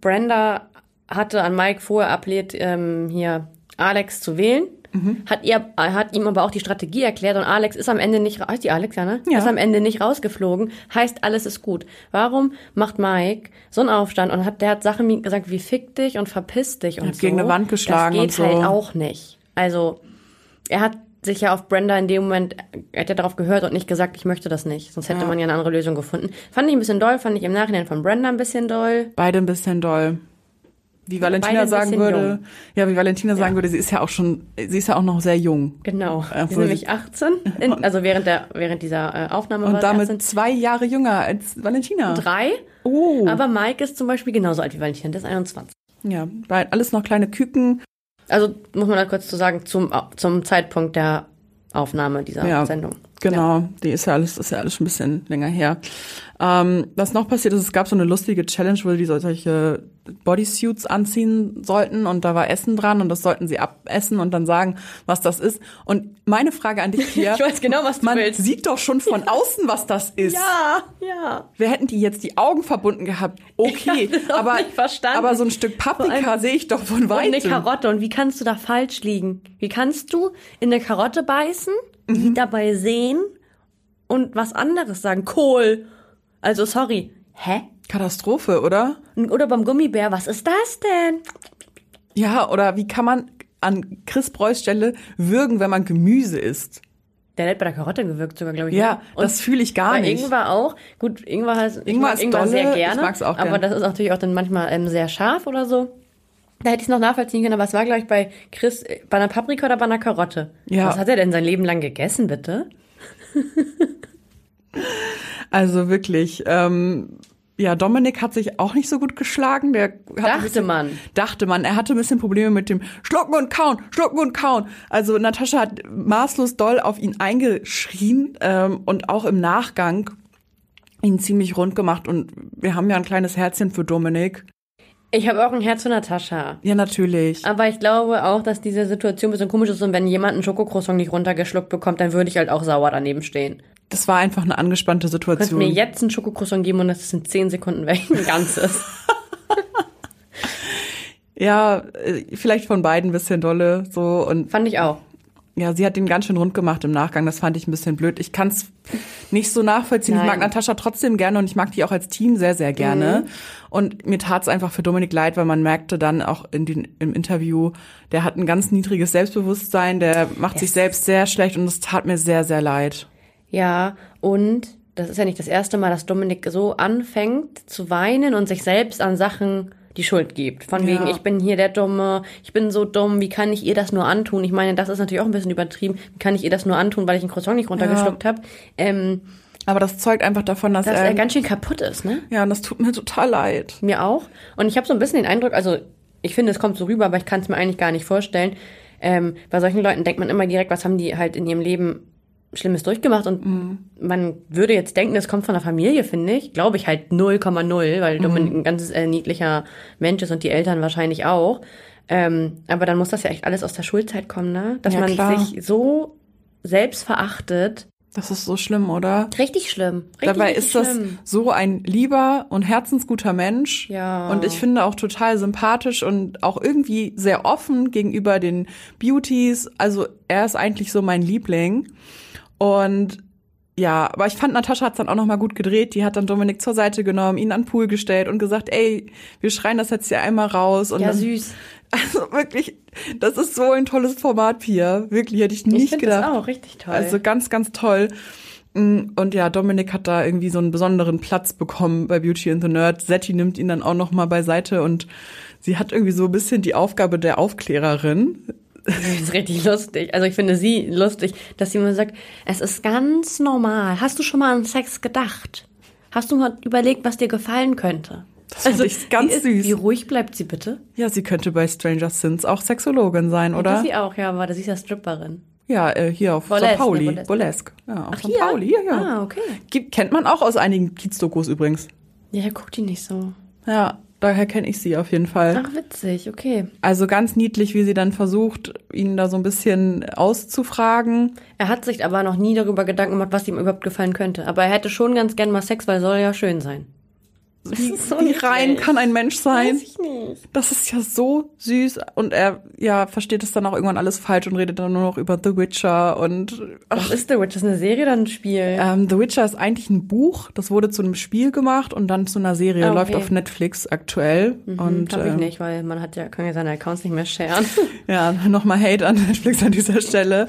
S2: Brenda hatte an Mike vorher appelliert, ähm, hier Alex zu wählen.
S3: Mhm.
S2: Hat, ihr, hat ihm aber auch die Strategie erklärt und Alex ist am Ende nicht, heißt die Alex, ja, ne?
S3: Ja.
S2: Ist am Ende nicht rausgeflogen. Heißt, alles ist gut. Warum macht Mike so einen Aufstand und hat, der hat Sachen gesagt wie fick dich und verpiss dich und
S3: hat
S2: so.
S3: gegen eine Wand geschlagen
S2: Das
S3: und
S2: geht
S3: so.
S2: halt auch nicht. Also, er hat sich ja auf Brenda in dem Moment, er hat ja darauf gehört und nicht gesagt, ich möchte das nicht. Sonst hätte
S3: Ja.
S2: man ja eine andere Lösung gefunden. Fand ich ein bisschen doll, fand ich im Nachhinein von Brenda ein bisschen doll.
S3: Beide ein bisschen doll. Wie Valentina sagen würde,
S2: jung.
S3: ja, wie Valentina sagen würde, sie ist ja auch schon, sie ist ja auch noch sehr jung.
S2: Genau.
S3: Äh, wo
S2: sind
S3: sie-
S2: nämlich 18, [LAUGHS] in, also während der während dieser äh, Aufnahme
S3: Und
S2: war
S3: damit
S2: 18.
S3: zwei Jahre jünger als Valentina.
S2: drei.
S3: Oh.
S2: Aber Mike ist zum Beispiel genauso alt wie Valentin, der ist 21.
S3: ja, weil alles noch kleine Küken.
S2: Also muss man da kurz zu sagen, zum, zum Zeitpunkt der Aufnahme dieser
S3: Ja.
S2: Sendung.
S3: Genau, die ist ja alles, ist ja alles schon ein bisschen länger her. Ähm, was noch passiert ist, es gab so eine lustige Challenge, wo die solche Bodysuits anziehen sollten und da war Essen dran und das sollten sie abessen und dann sagen, was das ist. Und meine Frage an dich [LAUGHS] hier.
S2: Ich weiß genau, was du
S3: man
S2: willst.
S3: sieht doch schon von außen, was das ist.
S2: Ja, ja.
S3: Wir hätten die jetzt die Augen verbunden gehabt. Okay, aber, aber so ein Stück Paprika sehe ich doch von
S2: Und eine
S3: weitem.
S2: Karotte. Und wie kannst du da falsch liegen? Wie kannst du in eine Karotte beißen, die dabei sehen und was anderes sagen? Kohl. Also sorry. Hä?
S3: Katastrophe, oder?
S2: Oder beim Gummibär, was ist das denn?
S3: Ja, oder wie kann man an Chris Preuß Stelle würgen, wenn man Gemüse isst?
S2: Der hat bei der Karotte gewirkt sogar, glaube ich.
S3: Ja,
S2: ne? Und
S3: das fühle ich gar nicht.
S2: Ingwer auch. Gut, Ingwer heißt, ich
S3: Ingwer
S2: mag
S3: ist
S2: Ingwer
S3: dolle,
S2: sehr
S3: ich
S2: gerne.
S3: mag's auch
S2: Aber
S3: gern.
S2: das ist natürlich auch dann manchmal ähm, sehr scharf oder so. Da hätte ich es noch nachvollziehen können, aber es war, glaube ich, bei Chris, äh, bei einer Paprika oder bei einer Karotte.
S3: Ja.
S2: Was hat er denn sein Leben lang gegessen, bitte? [LAUGHS]
S3: Also wirklich, ähm, ja, Dominik hat sich auch nicht so gut geschlagen. Der hat
S2: Dachte
S3: bisschen,
S2: man.
S3: Dachte man. Er hatte ein bisschen Probleme mit dem Schlucken und Kauen, Schlucken und Kauen. Also Natascha hat maßlos doll auf ihn eingeschrien ähm, und auch im Nachgang ihn ziemlich rund gemacht. Und wir haben ja ein kleines Herzchen für Dominik.
S2: Ich habe auch ein Herz für Natascha.
S3: Ja, natürlich.
S2: Aber ich glaube auch, dass diese Situation ein bisschen komisch ist und wenn jemand einen Schokocroissant nicht runtergeschluckt bekommt, dann würde ich halt auch sauer daneben stehen.
S3: Das war einfach eine angespannte
S2: Du
S3: Situation.
S2: mir jetzt einen Schokocroissant geben und das ist in 10 Sekunden weg, ein ganzes. [LAUGHS]
S3: Ja, äh, vielleicht von beiden ein bisschen dolle so und
S2: Fand ich auch.
S3: Ja, sie hat ihn ganz schön rund gemacht im Nachgang. Das fand ich ein bisschen blöd. Ich kann es nicht so nachvollziehen. Ich mag
S2: Nein.
S3: Natascha trotzdem gerne und ich mag die auch als Team sehr, sehr gerne. Und mir tat es einfach für Dominik leid, weil man merkte dann auch in den, im Interview, der hat ein ganz niedriges Selbstbewusstsein, der macht sich selbst sehr schlecht und es tat mir sehr, sehr leid.
S2: Ja, und das ist ja nicht das erste Mal, dass Dominik so anfängt zu weinen und sich selbst an Sachen die Schuld gibt. Von wegen,
S3: Ja.
S2: ich bin hier der Dumme, ich bin so dumm, wie kann ich ihr das nur antun? Ich meine, das ist natürlich auch ein bisschen übertrieben. Wie kann ich ihr das nur antun, weil ich ein Croissant nicht runtergeschluckt habe? Ähm,
S3: Aber das zeugt einfach davon, dass,
S2: dass
S3: er,
S2: er ganz schön kaputt ist, ne?
S3: ja, und das tut mir total leid.
S2: Mir auch. Und ich habe so ein bisschen den Eindruck, also ich finde, es kommt so rüber, aber ich kann es mir eigentlich gar nicht vorstellen. Ähm, bei solchen Leuten denkt man immer direkt, was haben die halt in ihrem Leben Schlimmes durchgemacht und man würde jetzt denken, das kommt von der Familie, finde ich. Glaube ich halt 0,0, weil Dominik ein ganz äh, niedlicher Mensch ist und die Eltern wahrscheinlich auch. Ähm, aber dann muss das ja echt alles aus der Schulzeit kommen, ne? Dass
S3: Ja,
S2: man
S3: klar.
S2: sich so selbst verachtet.
S3: Das ist so schlimm, oder?
S2: Richtig schlimm. Richtig,
S3: Dabei
S2: richtig
S3: ist das
S2: schlimm.
S3: so ein lieber und herzensguter Mensch.
S2: Ja.
S3: Und ich finde auch total sympathisch und auch irgendwie sehr offen gegenüber den Beauties. Also er ist eigentlich so mein Liebling. Und ja, aber ich fand, Natascha hat's dann auch nochmal gut gedreht. Die hat dann Dominik zur Seite genommen, ihn an den Pool gestellt und gesagt, ey, wir schreien das jetzt hier einmal raus. Und
S2: Ja, süß.
S3: Also wirklich, das ist so ein tolles Format, Pia. Wirklich, hätte ich
S2: Ich
S3: nicht
S2: finde
S3: gedacht.
S2: das auch richtig toll.
S3: Also ganz, ganz toll. Mm, Und ja, Dominik hat da irgendwie so einen besonderen Platz bekommen bei Beauty and the Nerd. Setti nimmt ihn dann auch noch mal beiseite und sie hat irgendwie so ein bisschen die Aufgabe der Aufklärerin.
S2: Das ist richtig lustig. Also ich finde sie lustig, dass sie immer sagt, es ist ganz normal. Hast du schon mal an Sex gedacht? Hast du mal überlegt, was dir gefallen könnte? Also,
S3: Das fand ich ganz
S2: ist,
S3: süß.
S2: Wie ruhig bleibt sie bitte?
S3: Ja, sie könnte bei Stranger Things auch Sexologin sein,
S2: Das
S3: oder?
S2: sie auch, ja, aber sie ist ja Stripperin.
S3: Ja, äh, hier auf
S2: Burlesque,
S3: St. Pauli.
S2: ne, Burlesque.
S3: Burlesque. Ja, auf
S2: Ach,
S3: St.
S2: hier?
S3: Pauli, ja, ja.
S2: Ah, okay.
S3: Gibt, kennt man auch aus einigen Kiez-Dokus übrigens.
S2: Ja, guckt die nicht so.
S3: Ja, daher kenne ich sie auf jeden Fall.
S2: Ach, witzig, okay.
S3: Also ganz niedlich, wie sie dann versucht, ihn da so ein bisschen auszufragen.
S2: Er hat sich aber noch nie darüber Gedanken gemacht, was ihm überhaupt gefallen könnte. Aber er hätte schon ganz gern mal Sex, weil soll ja schön sein.
S3: Wie,
S2: so
S3: wie rein kann ein Mensch sein?
S2: Weiß ich nicht.
S3: Das ist ja so süß und er ja versteht es dann auch irgendwann alles falsch und redet dann nur noch über The Witcher und
S2: Was
S3: ach,
S2: ist The Witch? Das ist eine Serie oder ein Spiel?
S3: ähm, The Witcher ist eigentlich ein Buch, das wurde zu einem Spiel gemacht und dann zu einer Serie
S2: Ah, okay.
S3: läuft auf Netflix aktuell und
S2: Hab ich
S3: ähm,
S2: nicht, weil man hat ja, kann ja seine Accounts nicht mehr sharen. [LAUGHS]
S3: ja nochmal Hate an Netflix an dieser Stelle.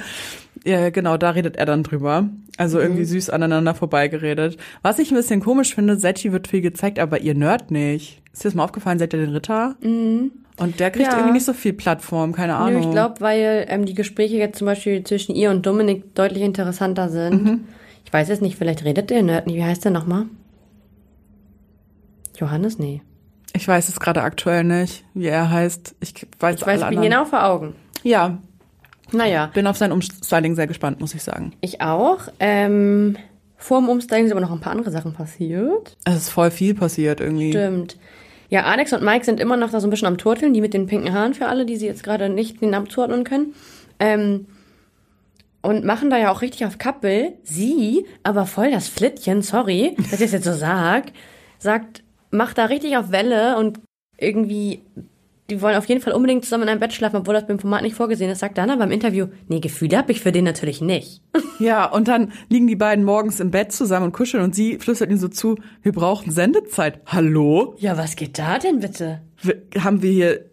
S3: Ja, genau, da redet er dann drüber. Also irgendwie süß aneinander vorbeigeredet. Was ich ein bisschen komisch finde, Setti wird viel gezeigt, aber ihr Nerd nicht. Ist dir das mal aufgefallen, seid ihr den Ritter? Mhm. Und der kriegt
S2: Ja.
S3: irgendwie nicht so viel Plattform, keine Ahnung.
S2: Nö, ich glaube, weil ähm, die Gespräche jetzt zum Beispiel zwischen ihr und Dominik deutlich interessanter sind.
S3: Mhm.
S2: Ich weiß jetzt nicht, vielleicht redet der Nerd nicht. Wie heißt der nochmal? Johannes? Nee.
S3: Ich weiß es gerade aktuell nicht, wie er heißt. Ich weiß
S2: Ich weiß, ich bin genau vor Augen.
S3: Ja.
S2: Naja,
S3: Bin auf sein Umstyling sehr gespannt, muss ich sagen.
S2: ich auch. Ähm, vor dem Umstyling sind aber noch ein paar andere Sachen passiert.
S3: Es ist voll viel passiert irgendwie.
S2: Stimmt. Ja, Alex und Mike sind immer noch da so ein bisschen am Turteln, die mit den pinken Haaren für alle, die sie jetzt gerade nicht den Namen zuordnen können. Ähm, und machen da ja auch richtig auf Kappel. Sie, aber voll das Flittchen, sorry, dass ich es jetzt so sag, sagt, macht da richtig auf Welle und irgendwie, die wollen auf jeden Fall unbedingt zusammen in einem Bett schlafen, obwohl das beim Format nicht vorgesehen ist, sagt dann aber im Interview, nee, Gefühle habe ich für den natürlich nicht. [LAUGHS]
S3: Ja, und dann liegen die beiden morgens im Bett zusammen und kuscheln und sie flüstert ihm so zu, wir brauchen Sendezeit. Hallo?
S2: Ja, was geht da denn bitte?
S3: Wir, haben wir hier,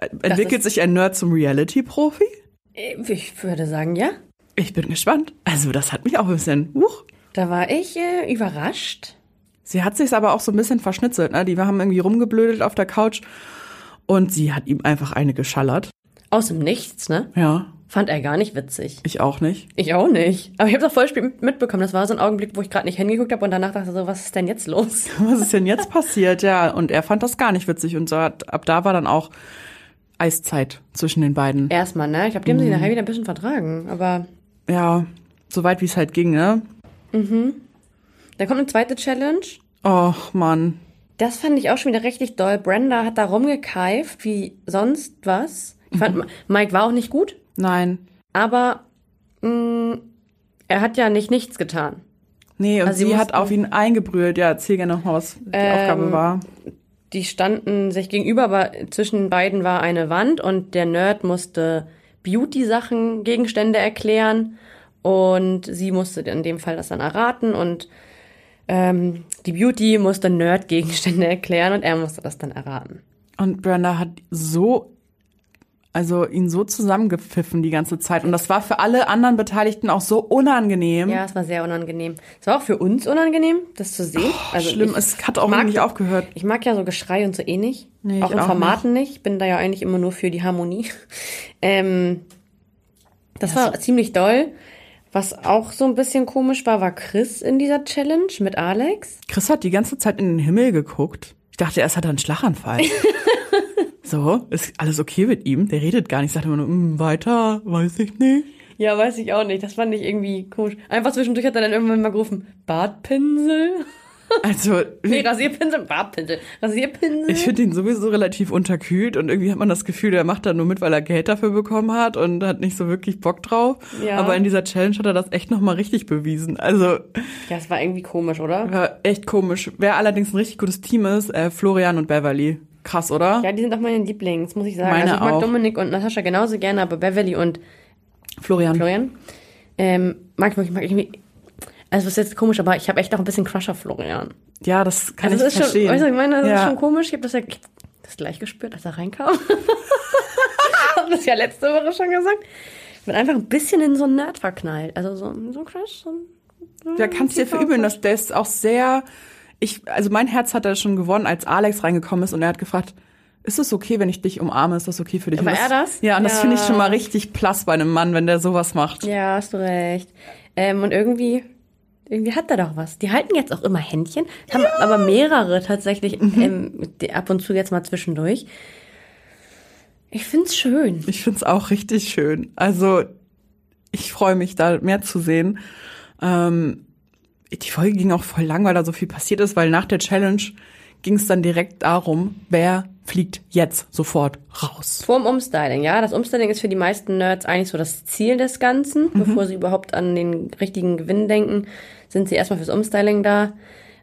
S3: äh, entwickelt sich ein Nerd zum Reality-Profi?
S2: Ich würde sagen, ja.
S3: Ich bin gespannt. Also das hat mich auch ein bisschen, huch.
S2: Da war ich äh, überrascht.
S3: Sie hat sich's aber auch so ein bisschen verschnitzelt, ne? Die haben irgendwie rumgeblödelt auf der Couch und sie hat ihm einfach eine geschallert.
S2: Aus dem Nichts, ne?
S3: Ja,
S2: Fand er gar nicht witzig.
S3: ich auch nicht.
S2: Ich auch nicht. Aber ich habe doch voll spät mitbekommen. Das war so ein Augenblick, wo ich gerade nicht hingeguckt habe und danach dachte so, was ist denn jetzt los? [LAUGHS]
S3: Was ist denn jetzt passiert? Ja, und er fand das gar nicht witzig und so hat, ab da war dann auch Eiszeit zwischen den beiden.
S2: Erstmal, ne? Ich glaube, die haben sich nachher wieder ein bisschen vertragen. Aber
S3: Ja, soweit wie es halt ging, ne?
S2: da kommt eine zweite Challenge.
S3: Och, Mann.
S2: Das fand ich auch schon wieder richtig doll. Brenda hat da rumgekeift wie sonst was. Ich fand, Mike war auch nicht gut,
S3: Nein.
S2: aber mh, er hat ja nicht nichts getan.
S3: Nee, und
S2: Also sie
S3: sie hat auf ihn eingebrüllt. Ja, erzähl gerne noch mal, was die
S2: Ähm,
S3: Aufgabe war.
S2: die standen sich gegenüber, aber zwischen beiden war eine Wand und der Nerd musste Beauty-Sachen, Gegenstände erklären und sie musste in dem Fall das dann erraten und ähm, die Beauty musste Nerd Gegenstände erklären und er musste das dann erraten.
S3: Und Brenda hat so, also ihn so zusammengepfiffen die ganze Zeit. Und das war für alle anderen Beteiligten auch so unangenehm.
S2: Ja, es war sehr unangenehm. Es war auch für uns unangenehm, das zu sehen. also
S3: Schlimm,
S2: ich,
S3: es hat auch
S2: mag-
S3: nicht aufgehört.
S2: Ich mag ja so Geschrei und so eh nicht.
S3: Nee,
S2: auch in
S3: auch
S2: Formaten nicht. Ich bin da ja eigentlich immer nur für die Harmonie. [LAUGHS] Ähm, das war ziemlich doll. Was auch so ein bisschen komisch war, war Chris in dieser Challenge mit Alex.
S3: Chris hat die ganze Zeit in den Himmel geguckt. Ich dachte erst hat er einen Schlaganfall. [LAUGHS] so, ist alles okay mit ihm? Der redet gar nicht, sagt immer nur, "Mm, weiter, weiß ich nicht.
S2: Ja, weiß ich auch nicht. Das fand ich irgendwie komisch. Einfach zwischendurch hat er dann irgendwann mal gerufen, Bartpinsel?
S3: Also,
S2: Nee, Rasierpinsel, Bartpinsel. Rasierpinsel?
S3: ich finde ihn sowieso relativ unterkühlt und irgendwie hat man das Gefühl, der macht da nur mit, weil er Geld dafür bekommen hat und hat nicht so wirklich Bock drauf.
S2: Ja.
S3: Aber in dieser Challenge hat er das echt nochmal richtig bewiesen. Also,
S2: ja, es war irgendwie komisch, oder?
S3: war echt komisch. Wer allerdings ein richtig gutes Team ist, äh, Florian und Beverly. Krass, oder?
S2: Ja, die sind auch meine Lieblings, muss ich sagen.
S3: Meine
S2: also ich mag
S3: auch.
S2: Dominik und Natascha genauso gerne, aber Beverly und
S3: Florian.
S2: Florian ähm, mag ich wirklich, mag ich irgendwie. Also das ist jetzt komisch, aber ich habe echt auch ein bisschen Crush auf Florian.
S3: Ja, das kann
S2: Also
S3: ich
S2: das ist schon,
S3: verstehen.
S2: weißt du, ich meine, das ist
S3: Ja.
S2: schon komisch. Ich habe das ja das gleich gespürt, als er reinkam. [LAUGHS] hab das ja letzte Woche schon gesagt. Ich bin einfach ein bisschen in so einen Nerd verknallt. Also so, so ein Crush. So ein,
S3: Ja, kannst dir verübeln, dass der ist auch sehr, ich, also mein Herz hat er schon gewonnen, als Alex reingekommen ist und er hat gefragt, ist es okay, wenn ich dich umarme? Ist das okay für dich?
S2: War er das?
S3: Ja, und das
S2: Ja.
S3: finde ich schon mal richtig plass bei einem Mann, wenn der sowas macht.
S2: Ja, hast du recht. Ähm, und irgendwie, irgendwie hat er doch was. Die halten jetzt auch immer Händchen, haben aber mehrere tatsächlich ähm, die ab und zu jetzt mal zwischendurch. Ich find's schön.
S3: Ich find's auch richtig schön. Also, ich freue mich, da mehr zu sehen. Ähm, die Folge ging auch voll lang, weil da so viel passiert ist, weil nach der Challenge ging es dann direkt darum, wer fliegt jetzt sofort raus.
S2: Vorm Umstyling, ja. Das Umstyling ist für die meisten Nerds eigentlich so das Ziel des Ganzen. Bevor sie überhaupt an den richtigen Gewinn denken, sind sie erstmal fürs Umstyling da.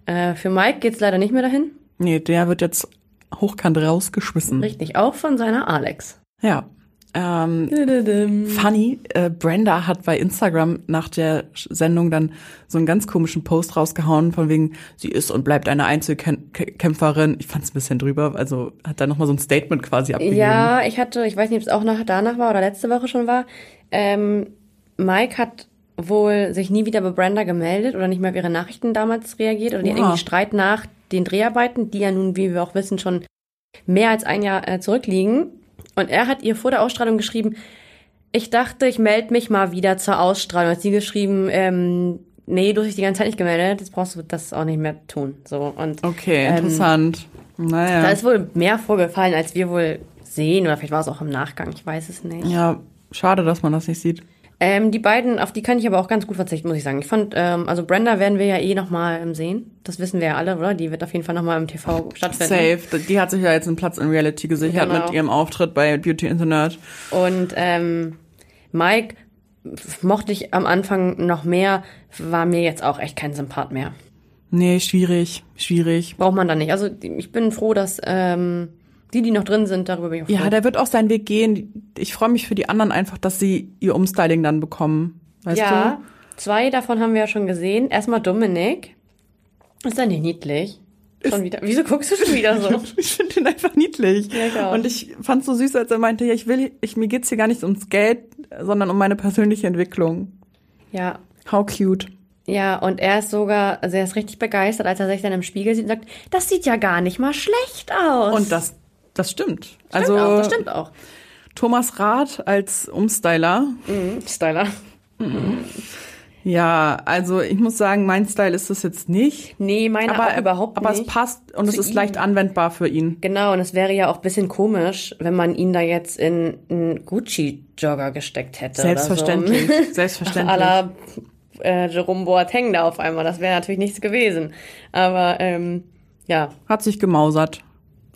S2: Äh, für Mike geht's leider nicht mehr dahin.
S3: Nee, der wird jetzt hochkant rausgeschmissen.
S2: Richtig, auch von seiner Alex.
S3: Ja. Ähm, funny, äh, Brenda hat bei Instagram nach der Sendung dann so einen ganz komischen Post rausgehauen, von wegen, sie ist und bleibt eine Einzelkämpferin. Ich fand's ein bisschen drüber, also hat da nochmal so ein Statement quasi abgegeben.
S2: Ja, ich hatte, ich weiß nicht, ob es auch nach, danach war oder letzte Woche schon war. Ähm, Mike hat wohl sich nie wieder bei Brenda gemeldet oder nicht mehr auf ihre Nachrichten damals reagiert oder
S3: Oha.
S2: irgendwie Streit nach den Dreharbeiten, die ja nun, wie wir auch wissen, schon mehr als ein Jahr äh, zurückliegen. Und er hat ihr vor der Ausstrahlung geschrieben, ich dachte, ich melde mich mal wieder zur Ausstrahlung. Hat sie geschrieben, ähm, nee, du hast dich die ganze Zeit nicht gemeldet, jetzt brauchst du das auch nicht mehr tun. So und
S3: Okay,
S2: Ähm,
S3: interessant. naja.
S2: da ist wohl mehr vorgefallen, als wir wohl sehen. Oder vielleicht war es auch im Nachgang, ich weiß es nicht.
S3: Ja, Schade, dass man das nicht sieht.
S2: Ähm, die beiden, auf die kann ich aber auch ganz gut verzichten, muss ich sagen. Ich fand, ähm, also Brenda werden wir ja eh nochmal sehen. Das wissen wir ja alle, oder? Die wird auf jeden Fall nochmal im TV stattfinden.
S3: Safe. Die hat sich ja jetzt einen Platz in Reality gesichert
S2: Genau.
S3: mit ihrem Auftritt bei Beauty Nerd.
S2: Und ähm, Mike mochte ich am Anfang noch mehr, war mir jetzt auch echt kein Sympath mehr.
S3: Nee, schwierig, schwierig.
S2: Braucht man da nicht. Also ich bin froh, dass ähm, die, die noch drin sind, darüber bin ich auch froh.
S3: Ja, der wird auch seinen Weg gehen. Ich freue mich für die anderen einfach, dass sie ihr Umstyling dann bekommen. Weißt
S2: ja, zwei davon haben wir ja schon gesehen. Erstmal Dominik. Ist er nicht niedlich? Schon wieder. Wieso guckst du schon wieder so?
S3: du? [LAUGHS] Ich finde ihn einfach niedlich.
S2: Ja, ich auch.
S3: Und ich fand's so süß, als er meinte, ja, ich will, ich, mir geht's hier gar nicht ums Geld, sondern um meine persönliche Entwicklung.
S2: ja.
S3: How cute.
S2: Ja, und er ist sogar, also er ist richtig begeistert, als er sich dann im Spiegel sieht und sagt, das sieht ja gar nicht mal schlecht aus.
S3: Und das, das stimmt.
S2: stimmt
S3: also
S2: auch, das stimmt auch.
S3: Thomas Rath als Umstyler.
S2: Mhm, Styler.
S3: Ja, also ich muss sagen, mein Style ist das jetzt nicht.
S2: Nee, meine
S3: aber
S2: auch überhaupt
S3: aber
S2: nicht.
S3: es passt und es ist
S2: ihm.
S3: leicht anwendbar für ihn.
S2: Genau, und es wäre ja auch ein bisschen komisch, wenn man ihn da jetzt in einen Gucci-Jogger gesteckt hätte.
S3: Selbstverständlich,
S2: Oder so.
S3: selbstverständlich. [LAUGHS]
S2: La äh, Jerome Boateng da auf einmal. Das wäre natürlich nichts gewesen. Aber ähm, ja,
S3: Hat sich gemausert.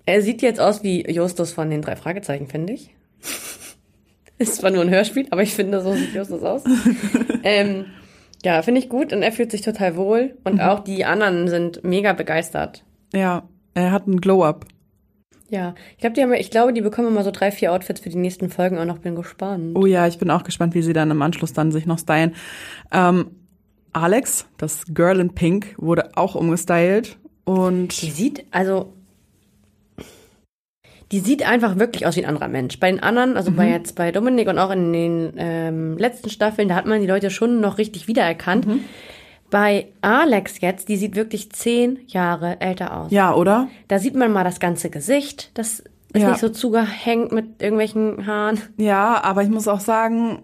S2: Er sieht jetzt aus wie Justus von den drei Fragezeichen, finde ich. [LAUGHS] Ist zwar nur ein Hörspiel, aber ich finde, so sieht Justus aus. [LAUGHS] ähm, ja, finde ich gut und er fühlt sich total wohl. Und auch die anderen sind mega begeistert.
S3: Ja, er hat einen Glow-Up.
S2: Ja, ich glaube, die haben, ich glaube, die bekommen immer so drei, vier Outfits für die nächsten Folgen auch noch. Bin gespannt.
S3: Oh ja, ich bin auch gespannt, wie sie dann im Anschluss dann sich noch stylen. Ähm, Alex, das Girl in Pink, wurde auch umgestylt und
S2: Die sieht, also, die sieht einfach wirklich aus wie ein anderer Mensch. Bei den anderen, also bei jetzt bei Dominik und auch in den ähm, letzten Staffeln, da hat man die Leute schon noch richtig wiedererkannt. Bei Alex jetzt, die sieht wirklich zehn Jahre älter aus.
S3: ja, oder?
S2: Da sieht man mal das ganze Gesicht. Das ist
S3: Ja.
S2: nicht so zugehängt mit irgendwelchen Haaren.
S3: Ja, aber ich muss auch sagen,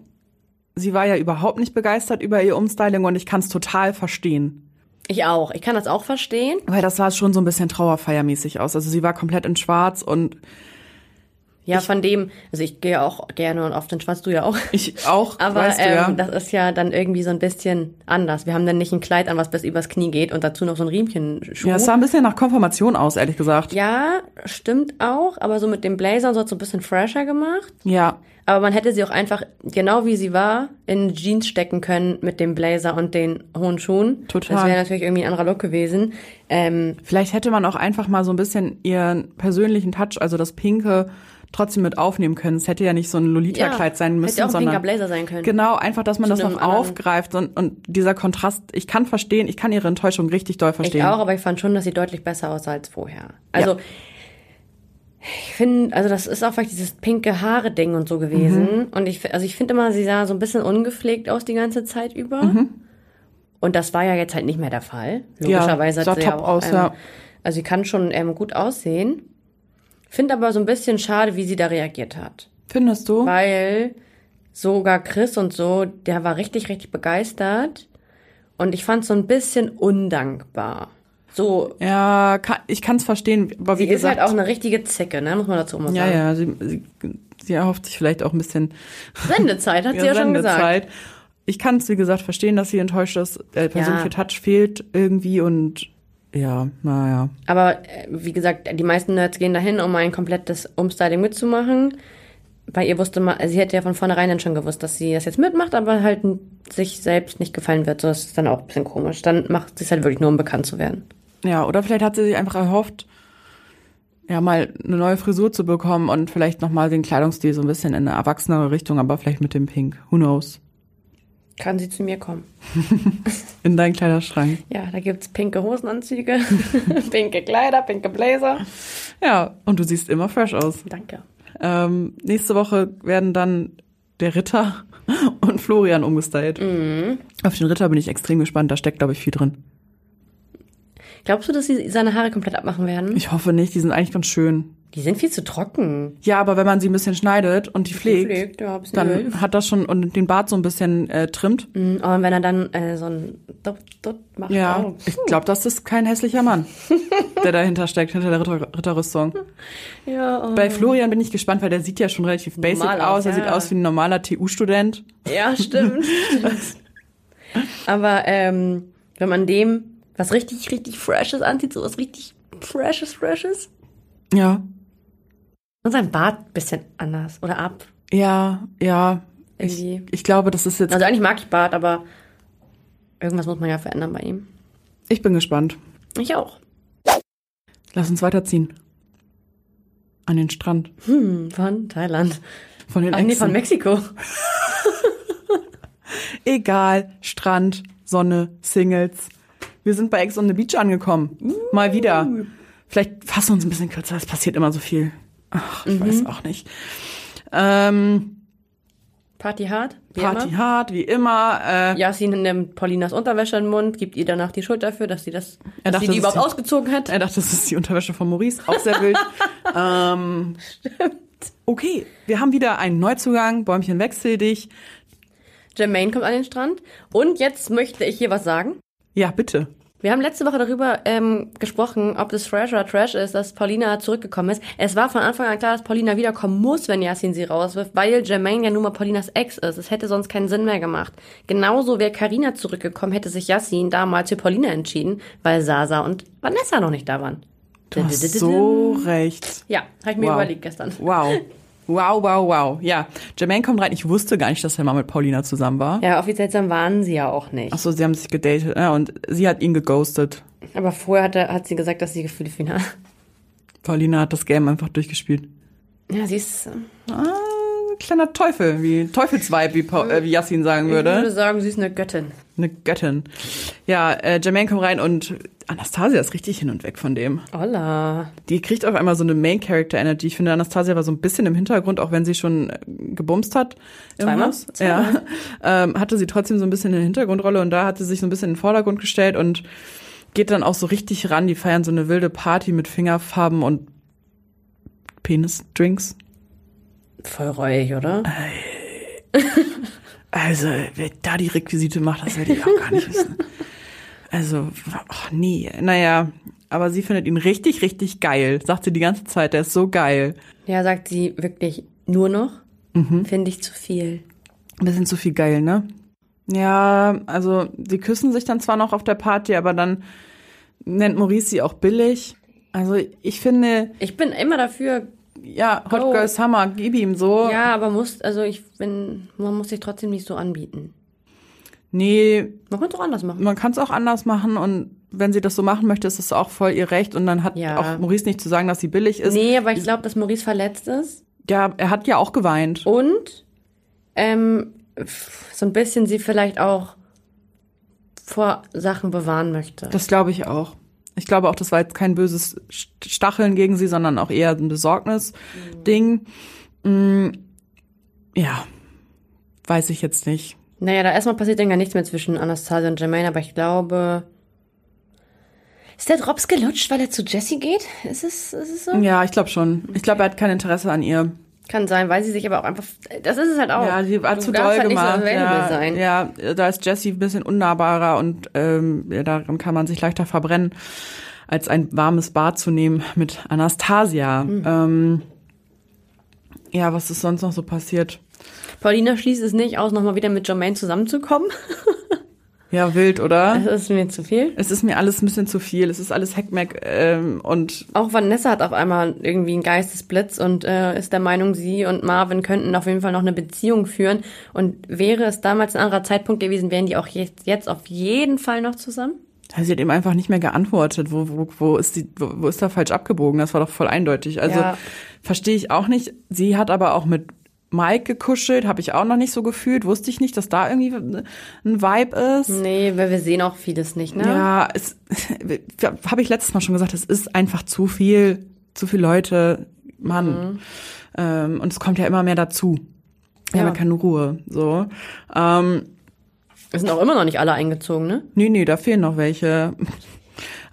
S3: sie war ja überhaupt nicht begeistert über ihr Umstyling und ich kann es total verstehen.
S2: Ich auch. Ich kann das auch verstehen.
S3: Weil das sah schon so ein bisschen trauerfeiermäßig aus. Also sie war komplett in schwarz und
S2: Ja, von dem, also ich gehe auch gerne und oft in Schwarz, du ja auch.
S3: ich auch, [LAUGHS]
S2: Aber
S3: weißt du
S2: ähm,
S3: ja.
S2: das ist ja dann irgendwie so ein bisschen anders. Wir haben dann nicht ein Kleid an, was bis übers Knie geht und dazu noch so ein Riemchenschuh.
S3: Ja, es sah ein bisschen nach Konfirmation aus, ehrlich gesagt.
S2: Ja, stimmt auch, aber so mit dem Blazer so hat so ein bisschen fresher gemacht.
S3: Ja,
S2: Aber man hätte sie auch einfach, genau wie sie war, in Jeans stecken können mit dem Blazer und den hohen Schuhen.
S3: Total.
S2: Das wäre natürlich irgendwie ein anderer Look gewesen. Ähm,
S3: vielleicht hätte man auch einfach mal so ein bisschen ihren persönlichen Touch, also das Pinke, trotzdem mit aufnehmen können. Es hätte ja nicht so ein Lolita-Kleid sein müssen,
S2: hätte auch ein
S3: sondern
S2: pinker Blazer sein können.
S3: genau einfach, dass man
S2: Zu
S3: das noch
S2: anderen-
S3: aufgreift und, und dieser Kontrast. Ich kann verstehen, ich kann ihre Enttäuschung richtig doll verstehen.
S2: Ich auch, aber ich fand schon, dass sie deutlich besser aussah als vorher. Also, ich finde, also das ist auch vielleicht dieses pinke Haare-Ding und so gewesen. Und ich, also ich finde immer, sie sah so ein bisschen ungepflegt aus die ganze Zeit über. Und das war ja jetzt halt nicht mehr der Fall. Logischerweise
S3: sah
S2: hat sie ja
S3: top
S2: auch,
S3: aus,
S2: ähm,
S3: ja.
S2: Also sie kann schon ähm, gut aussehen. Finde aber so ein bisschen schade, wie sie da reagiert hat.
S3: Findest du?
S2: Weil sogar Chris und so, der war richtig, richtig begeistert. Und ich fand so ein bisschen undankbar. So,
S3: Ja, kann, ich kann es verstehen, aber wie
S2: sie ist
S3: gesagt,
S2: halt auch eine richtige Zicke, ne? Muss man dazu mal
S3: ja,
S2: sagen.
S3: ja, sie, sie, sie erhofft sich vielleicht auch ein bisschen [LAUGHS]
S2: Sendezeit, hat sie ja schon gesagt.
S3: Ich kann es, wie gesagt, verstehen, dass sie enttäuscht ist. Der persönliche Touch fehlt irgendwie und ja, naja.
S2: Aber äh, wie gesagt, die meisten Nerds gehen dahin, um ein komplettes Umstyling mitzumachen. Bei ihr wusste man, sie hätte ja von vornherein dann schon gewusst, dass sie das jetzt mitmacht, aber halt sich selbst nicht gefallen wird. So das ist dann auch ein bisschen komisch. Dann macht sie es halt wirklich nur, um bekannt zu werden.
S3: Ja, oder vielleicht hat sie sich einfach erhofft, ja, mal eine neue Frisur zu bekommen und vielleicht nochmal den Kleidungsstil so ein bisschen in eine erwachsenere Richtung, aber vielleicht mit dem Pink. Who knows?
S2: Kann sie zu mir kommen? [LAUGHS]
S3: In deinen Kleiderschrank.
S2: Ja, da gibt's pinke Hosenanzüge, [LAUGHS] pinke Kleider, pinke Blazer.
S3: Ja, und du siehst immer fresh aus.
S2: Danke.
S3: Ähm, nächste Woche werden dann der Ritter [LAUGHS] und Florian umgestylt. Auf den Ritter bin ich extrem gespannt, da steckt, glaube ich, viel drin.
S2: Glaubst du, dass sie seine Haare komplett abmachen werden?
S3: Ich hoffe nicht, die sind eigentlich ganz schön.
S2: Die sind viel zu trocken.
S3: Ja, aber wenn man sie ein bisschen schneidet und die pflegt,
S2: Gepflegt, ja, bisschen Öl.
S3: dann hat das schon und den Bart so ein bisschen äh, trimmt.
S2: Mm, Und wenn er dann äh, so ein Dot, Dot macht.
S3: Ja,
S2: oh.
S3: ich glaube, das ist kein hässlicher Mann, [LAUGHS] der dahinter steckt, hinter der Ritter Ritterrüstung.
S2: ja, oh.
S3: Bei Florian bin ich gespannt, weil der sieht ja schon relativ basic
S2: Normal
S3: aus.
S2: aus,
S3: Er
S2: ja.
S3: sieht aus wie ein normaler TU-Student.
S2: ja, [LAUGHS] stimmt. Aber ähm, wenn man dem was richtig, richtig Freshes anzieht, so was richtig Freshes, Freshes,
S3: Ja,
S2: und sein Bart ein bisschen anders oder ab.
S3: ja, ja. Ich,
S2: Irgendwie.
S3: ich glaube, das ist jetzt.
S2: Also eigentlich mag ich Bart, aber irgendwas muss man ja verändern bei ihm.
S3: Ich bin gespannt.
S2: Ich auch.
S3: Lass uns weiterziehen. An den Strand.
S2: Hm, von Thailand.
S3: Von den
S2: Ach nee, von Mexiko. [LAUGHS]
S3: Egal, Strand, Sonne, Singles. Wir sind bei Ex on the Beach angekommen. Mal wieder. Vielleicht fassen wir uns ein bisschen kürzer, es passiert immer so viel. Ach, ich
S2: Mhm.
S3: weiß auch nicht. Ähm,
S2: Party hart. Wie
S3: Party
S2: immer.
S3: hart, wie immer. Äh,
S2: Yasin nimmt Paulinas Unterwäsche in den Mund, gibt ihr danach die Schuld dafür, dass sie das, dass
S3: dachte,
S2: sie die überhaupt
S3: die-
S2: ausgezogen hat.
S3: Er dachte, das ist die Unterwäsche von Maurice. Auch sehr wild. [LAUGHS] ähm, Okay, wir haben wieder einen Neuzugang. Bäumchen wechsel dich.
S2: Jermaine kommt an den Strand. Und jetzt möchte ich hier was sagen.
S3: Ja, bitte.
S2: Wir haben letzte Woche darüber ähm, gesprochen, ob das Fresh oder Trash ist, dass Paulina zurückgekommen ist. Es war von Anfang an klar, dass Paulina wiederkommen muss, wenn Yasin sie rauswirft, weil Jermaine ja nun mal Paulinas Ex ist. Es hätte sonst keinen Sinn mehr gemacht. Genauso wäre Karina zurückgekommen, hätte sich Yasin damals für Paulina entschieden, weil Sasa und Vanessa noch nicht da waren.
S3: Du hast so recht.
S2: Ja, habe ich mir
S3: Wow.
S2: überlegt gestern.
S3: Wow. [LAUGHS] Wow, wow, wow. Ja, Jermaine kommt rein. Ich wusste gar nicht, dass er mal mit Paulina zusammen war.
S2: Ja, offiziell waren sie ja auch nicht.
S3: Ach so, sie haben sich gedatet ja, und sie hat ihn geghostet.
S2: Aber vorher hat, er, hat sie gesagt, dass sie Gefühle für ihn hat.
S3: Paulina hat das Game einfach durchgespielt.
S2: Ja, sie ist, äh,
S3: Ah, kleiner Teufel, wie Teufelsweib, wie, Paul, äh, wie Yassin sagen
S2: ich würde
S3: würde.
S2: sagen, sie ist eine Göttin.
S3: Eine Göttin. Ja, äh, Jermaine kommt rein und Anastasia ist richtig hin und weg von dem.
S2: Holla.
S3: Die kriegt auf einmal so eine Main-Character-Energy. Ich finde, Anastasia war so ein bisschen im Hintergrund, auch wenn sie schon äh, gebumst hat. im
S2: Zweimal?
S3: Haus. Ja. [LAUGHS] Ähm, hatte sie trotzdem so ein bisschen eine Hintergrundrolle und da hat sie sich so ein bisschen in den Vordergrund gestellt und geht dann auch so richtig ran. Die feiern so eine wilde Party mit Fingerfarben und Penis-Drinks.
S2: Voll reuig, oder? [LAUGHS]
S3: Also, wer da die Requisite macht, das will ich auch gar nicht wissen. [LAUGHS] Also, ach nee, naja, aber sie findet ihn richtig, richtig geil. Sagt sie die ganze Zeit, der ist so geil.
S2: Ja, sagt sie wirklich nur noch.
S3: Mhm.
S2: Finde ich zu viel.
S3: Ein bisschen zu viel geil, ne? Ja, also sie küssen sich dann zwar noch auf der Party, aber dann nennt Maurice sie auch billig. Also ich finde,
S2: Ich bin immer dafür,
S3: ja, Hot
S2: Oh.
S3: Girl Summer, gib ihm so.
S2: ja, aber muss, also ich bin, man muss sich trotzdem nicht so anbieten.
S3: Nee,
S2: Man kann es auch anders machen.
S3: man kann es auch anders machen und wenn sie das so machen möchte, ist das auch voll ihr Recht und dann hat
S2: Ja.
S3: auch Maurice nicht zu sagen, dass sie billig ist.
S2: Nee, aber ich glaube, dass Maurice verletzt ist
S3: Ja, er hat ja auch geweint.
S2: und ähm, so ein bisschen sie vielleicht auch vor Sachen bewahren möchte.
S3: Das glaube ich auch. Ich glaube auch, das war jetzt kein böses Stacheln gegen sie, sondern auch eher ein Besorgnis-Ding. Mm, ja, weiß ich jetzt nicht.
S2: Naja, da erstmal passiert dann gar nichts mehr zwischen Anastasia und Jermaine, aber ich glaube. Ist der Drops gelutscht, weil er zu Jessie geht? Ist es, ist es so?
S3: Ja, ich glaube schon. Ich glaube, er hat kein Interesse an ihr.
S2: Kann sein, weil sie sich aber auch einfach. Das ist es halt auch.
S3: Ja, sie war
S2: Du
S3: zu doll
S2: halt
S3: gemacht.
S2: Nicht so
S3: ja,
S2: sein.
S3: ja, da ist Jessie ein bisschen unnahbarer und ähm, ja, daran kann man sich leichter verbrennen, als ein warmes Bad zu nehmen mit Anastasia.
S2: Hm.
S3: Ähm, ja, was ist sonst noch so passiert?
S2: Paulina schließt es nicht aus, nochmal wieder mit Jermaine zusammenzukommen. [LAUGHS]
S3: Ja, wild, oder?
S2: Das ist mir zu viel.
S3: Es ist mir alles ein bisschen zu viel. Es ist alles Heckmeck ähm, und
S2: Auch Vanessa hat auf einmal irgendwie einen Geistesblitz und äh, ist der Meinung, sie und Marvin könnten auf jeden Fall noch eine Beziehung führen. Und wäre es damals ein anderer Zeitpunkt gewesen, wären die auch jetzt, jetzt auf jeden Fall noch zusammen?
S3: sie hat ihm einfach nicht mehr geantwortet. Wo, wo, wo ist die, wo, wo ist da falsch abgebogen? Das war doch voll eindeutig. Also
S2: Ja.
S3: verstehe ich auch nicht. Sie hat aber auch mit Mike gekuschelt, habe ich auch noch nicht so gefühlt. Wusste ich nicht, dass da irgendwie ein Vibe ist.
S2: Nee, weil wir sehen auch vieles nicht, ne?
S3: Ja, es [LAUGHS] habe ich letztes Mal schon gesagt, es ist einfach zu viel, zu viele Leute, Mann. Ähm, und es kommt ja immer mehr dazu. Wir
S2: Ja.
S3: haben ja keine Ruhe. So. Ähm,
S2: Wir sind auch immer noch nicht alle eingezogen, ne?
S3: Nee, nee, da fehlen noch welche.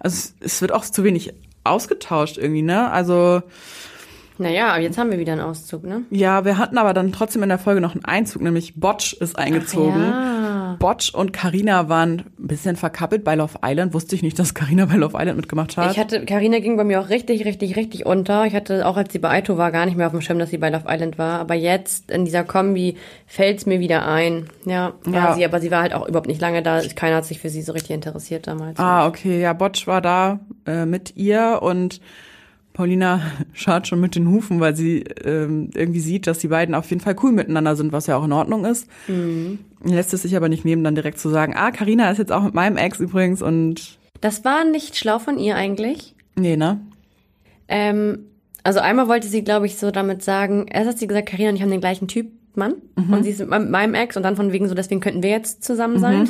S3: Also es, es wird auch zu wenig ausgetauscht irgendwie, ne? Also
S2: Naja, aber jetzt haben wir wieder einen Auszug, ne?
S3: ja, wir hatten aber dann trotzdem in der Folge noch einen Einzug, nämlich Botch ist eingezogen.
S2: Ja.
S3: Botch und Karina waren ein bisschen verkappelt bei Love Island. Wusste ich nicht, dass Karina bei Love Island mitgemacht hat.
S2: Ich hatte, Carina ging bei mir auch richtig, richtig, richtig unter. Ich hatte auch, als sie bei Aito war, gar nicht mehr auf dem Schirm, dass sie bei Love Island war. Aber jetzt in dieser Kombi fällt's mir wieder ein. Ja, war
S3: Ja.
S2: sie, aber sie war halt auch überhaupt nicht lange da. Keiner hat sich für sie so richtig interessiert damals.
S3: Ah, okay, ja, Botch war da äh, mit ihr und Paulina schaut schon mit den Hufen, weil sie ähm, irgendwie sieht, dass die beiden auf jeden Fall cool miteinander sind, was ja auch in Ordnung ist. Lässt es sich aber nicht nehmen, dann direkt zu sagen, ah, Karina ist jetzt auch mit meinem Ex übrigens und
S2: Das war nicht schlau von ihr eigentlich.
S3: nee, ne?
S2: Ähm, also einmal wollte sie, glaube ich, so damit sagen, erst hat sie gesagt, Carina und ich haben den gleichen Typ Mann
S3: Mhm.
S2: und sie ist mit meinem- Ex und dann von wegen so, deswegen könnten wir jetzt zusammen sein. Äh,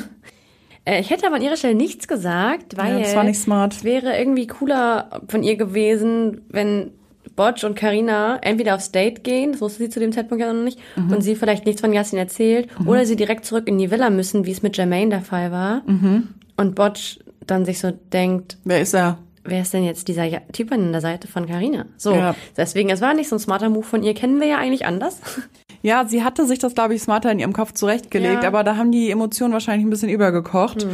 S2: ich hätte aber an ihrer Stelle nichts gesagt, weil
S3: Mhm. Ja, das war nicht smart.
S2: es wäre irgendwie cooler von ihr gewesen, wenn Botch und Carina entweder aufs Date gehen, das wusste sie zu dem Zeitpunkt ja noch nicht,
S3: Mhm.
S2: und sie vielleicht nichts von Yasin erzählt, oder sie direkt zurück in die Villa müssen, wie es mit Jermaine der Fall war,
S3: Mhm.
S2: und Botch dann sich so denkt,
S3: Wer ist er?
S2: wer ist denn jetzt dieser Typ an der Seite von Carina? So,
S3: Ja.
S2: deswegen, es war nicht so ein smarter Move von ihr, kennen wir ja eigentlich anders.
S3: Ja, sie hatte sich das, glaube ich, smarter in ihrem Kopf zurechtgelegt,
S2: Ja.
S3: aber da haben die Emotionen wahrscheinlich ein bisschen übergekocht.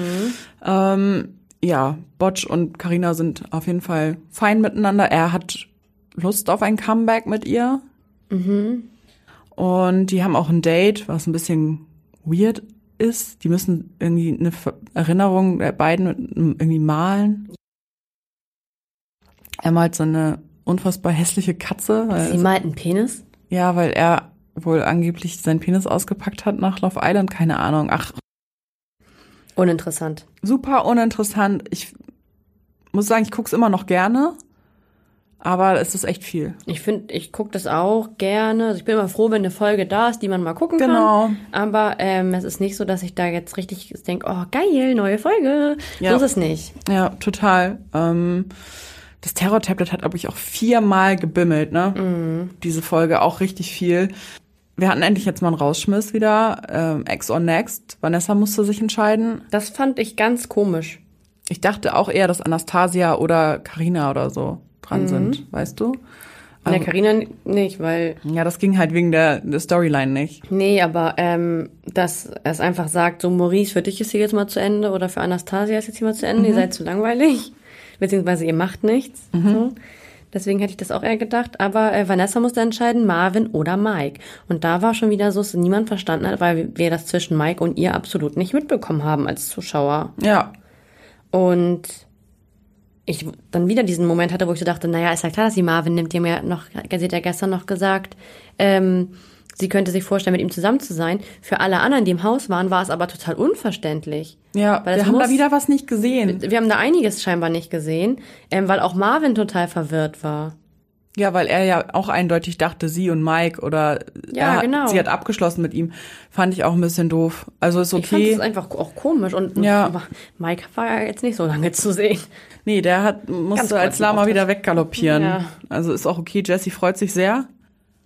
S3: Ähm, ja, Botch und Karina sind auf jeden Fall fein miteinander. Er hat Lust auf ein Comeback mit ihr. Und die haben auch ein Date, was ein bisschen weird ist. Die müssen irgendwie eine Erinnerung der beiden irgendwie malen. Er malt so eine unfassbar hässliche Katze.
S2: Sie malt einen Penis?
S3: ja, weil er wohl angeblich seinen Penis ausgepackt hat nach Love Island, keine Ahnung. Ach,
S2: Uninteressant.
S3: super uninteressant. Ich muss sagen, ich guck's immer noch gerne, aber es ist echt viel.
S2: Ich finde, ich gucke das auch gerne. Also ich bin immer froh, wenn eine Folge da ist, die man mal gucken
S3: Genau.
S2: kann. Aber ähm, es ist nicht so, dass ich da jetzt richtig denke, oh geil, neue Folge.
S3: Ja.
S2: So ist es nicht.
S3: Ja, total. Ähm, das Terror-Tablet hat, glaube ich, auch viermal gebimmelt, ne? Diese Folge auch richtig viel. Wir hatten endlich jetzt mal einen Rausschmiss wieder. Ähm, Ex or Next. Vanessa musste sich entscheiden.
S2: Das fand ich ganz komisch.
S3: Ich dachte auch eher, dass Anastasia oder Karina oder so dran sind, weißt du?
S2: In der Carina nicht, weil
S3: Ja, das ging halt wegen der, der Storyline nicht.
S2: Nee, aber ähm, dass es einfach sagt, so Maurice, für dich ist hier jetzt mal zu Ende oder für Anastasia ist jetzt hier mal zu Ende, ihr seid zu langweilig, beziehungsweise ihr macht nichts. So. Deswegen hätte ich das auch eher gedacht. Aber äh, Vanessa musste entscheiden, Marvin oder Mike. Und da war schon wieder so, dass niemand verstanden hat, weil wir das zwischen Mike und ihr absolut nicht mitbekommen haben als Zuschauer.
S3: Ja,
S2: Und ich dann wieder diesen Moment hatte, wo ich so dachte, naja, ist ja klar, dass sie Marvin nimmt. Die haben ja noch, sie hat ja gestern noch gesagt, ähm, sie könnte sich vorstellen, mit ihm zusammen zu sein. Für alle anderen, die im Haus waren, war es aber total unverständlich.
S3: ja,
S2: Weil
S3: wir haben da
S2: muss-
S3: wieder was nicht gesehen.
S2: Wir haben da einiges scheinbar nicht gesehen, ähm, weil auch Marvin total verwirrt war.
S3: Ja, weil er ja auch eindeutig dachte, sie und Mike oder
S2: Ja,
S3: er
S2: genau.
S3: sie hat abgeschlossen mit ihm. Fand ich auch ein bisschen doof. Also ist
S2: Ich fand
S3: okay.
S2: es einfach auch komisch und
S3: Ja.
S2: Mike war ja jetzt nicht so lange zu sehen.
S3: Nee, der hat, musste als Lama wieder weggaloppieren.
S2: Ja.
S3: Also ist auch okay. Jessie freut sich sehr,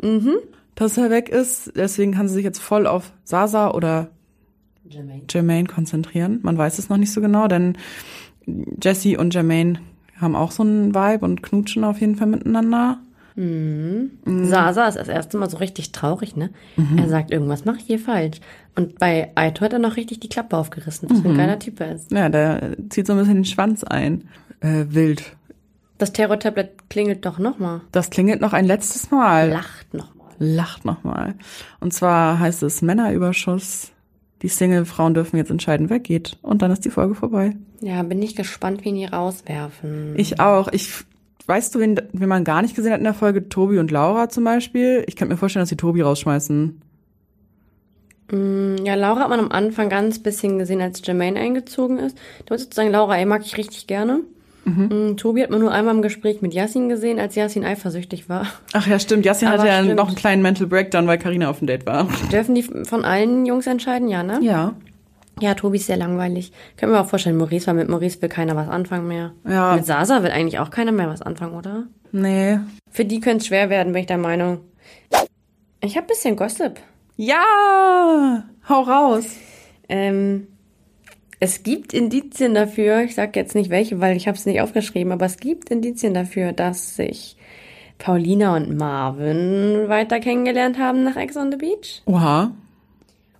S3: mhm. Dass er weg ist. Deswegen kann sie sich jetzt voll auf Sasa oder Jermaine konzentrieren. Man weiß es noch nicht so genau, denn Jessie und Jermaine haben auch so einen Vibe und knutschen auf jeden Fall miteinander. Mhm.
S2: Sasa ist das erste Mal so richtig traurig, ne? Er sagt, irgendwas mache ich hier falsch. Und bei Aito hat er noch richtig die Klappe aufgerissen, was für ein
S3: Mhm.
S2: geiler Typ er ist.
S3: Ja, der zieht so ein bisschen den Schwanz ein. Äh, wild.
S2: Das Terror-Tablet klingelt doch nochmal.
S3: Das klingelt noch ein letztes Mal.
S2: Lacht nochmal.
S3: Lacht nochmal. Und zwar heißt es Männerüberschuss. Die Single-Frauen dürfen jetzt entscheiden, wer geht. Und dann ist die Folge vorbei.
S2: Ja, bin ich gespannt, wen die rauswerfen.
S3: Ich auch. Ich, weißt du, wen, wen man gar nicht gesehen hat in der Folge? Tobi und Laura zum Beispiel. Ich könnte mir vorstellen, dass sie Tobi rausschmeißen.
S2: Ja, Laura hat man am Anfang ganz bisschen gesehen, als Jermaine eingezogen ist. Da muss ich sagen, Laura, ey, mag ich richtig gerne. Mhm. Tobi hat man nur einmal im Gespräch mit Yassin gesehen, als Yassin eifersüchtig war.
S3: Ach ja, stimmt.
S2: Aber
S3: hatte ja
S2: stimmt.
S3: noch einen kleinen Mental Breakdown, weil Karina auf dem Date war.
S2: Dürfen die von allen Jungs entscheiden? Ja, ne?
S3: Ja.
S2: Ja, Tobi ist sehr langweilig. Können wir auch vorstellen, Maurice, weil mit Maurice will keiner was anfangen mehr.
S3: Ja.
S2: Mit Sasa will eigentlich auch keiner mehr was anfangen, oder?
S3: Nee.
S2: Für die könnte es schwer werden, bin ich der Meinung. Ich habe bisschen Gossip.
S3: Ja! Hau raus.
S2: Ähm, Es gibt Indizien dafür, ich sage jetzt nicht welche, weil ich habe es nicht aufgeschrieben, aber es gibt Indizien dafür, dass sich Paulina und Marvin weiter kennengelernt haben nach Ex on the Beach.
S3: Oha.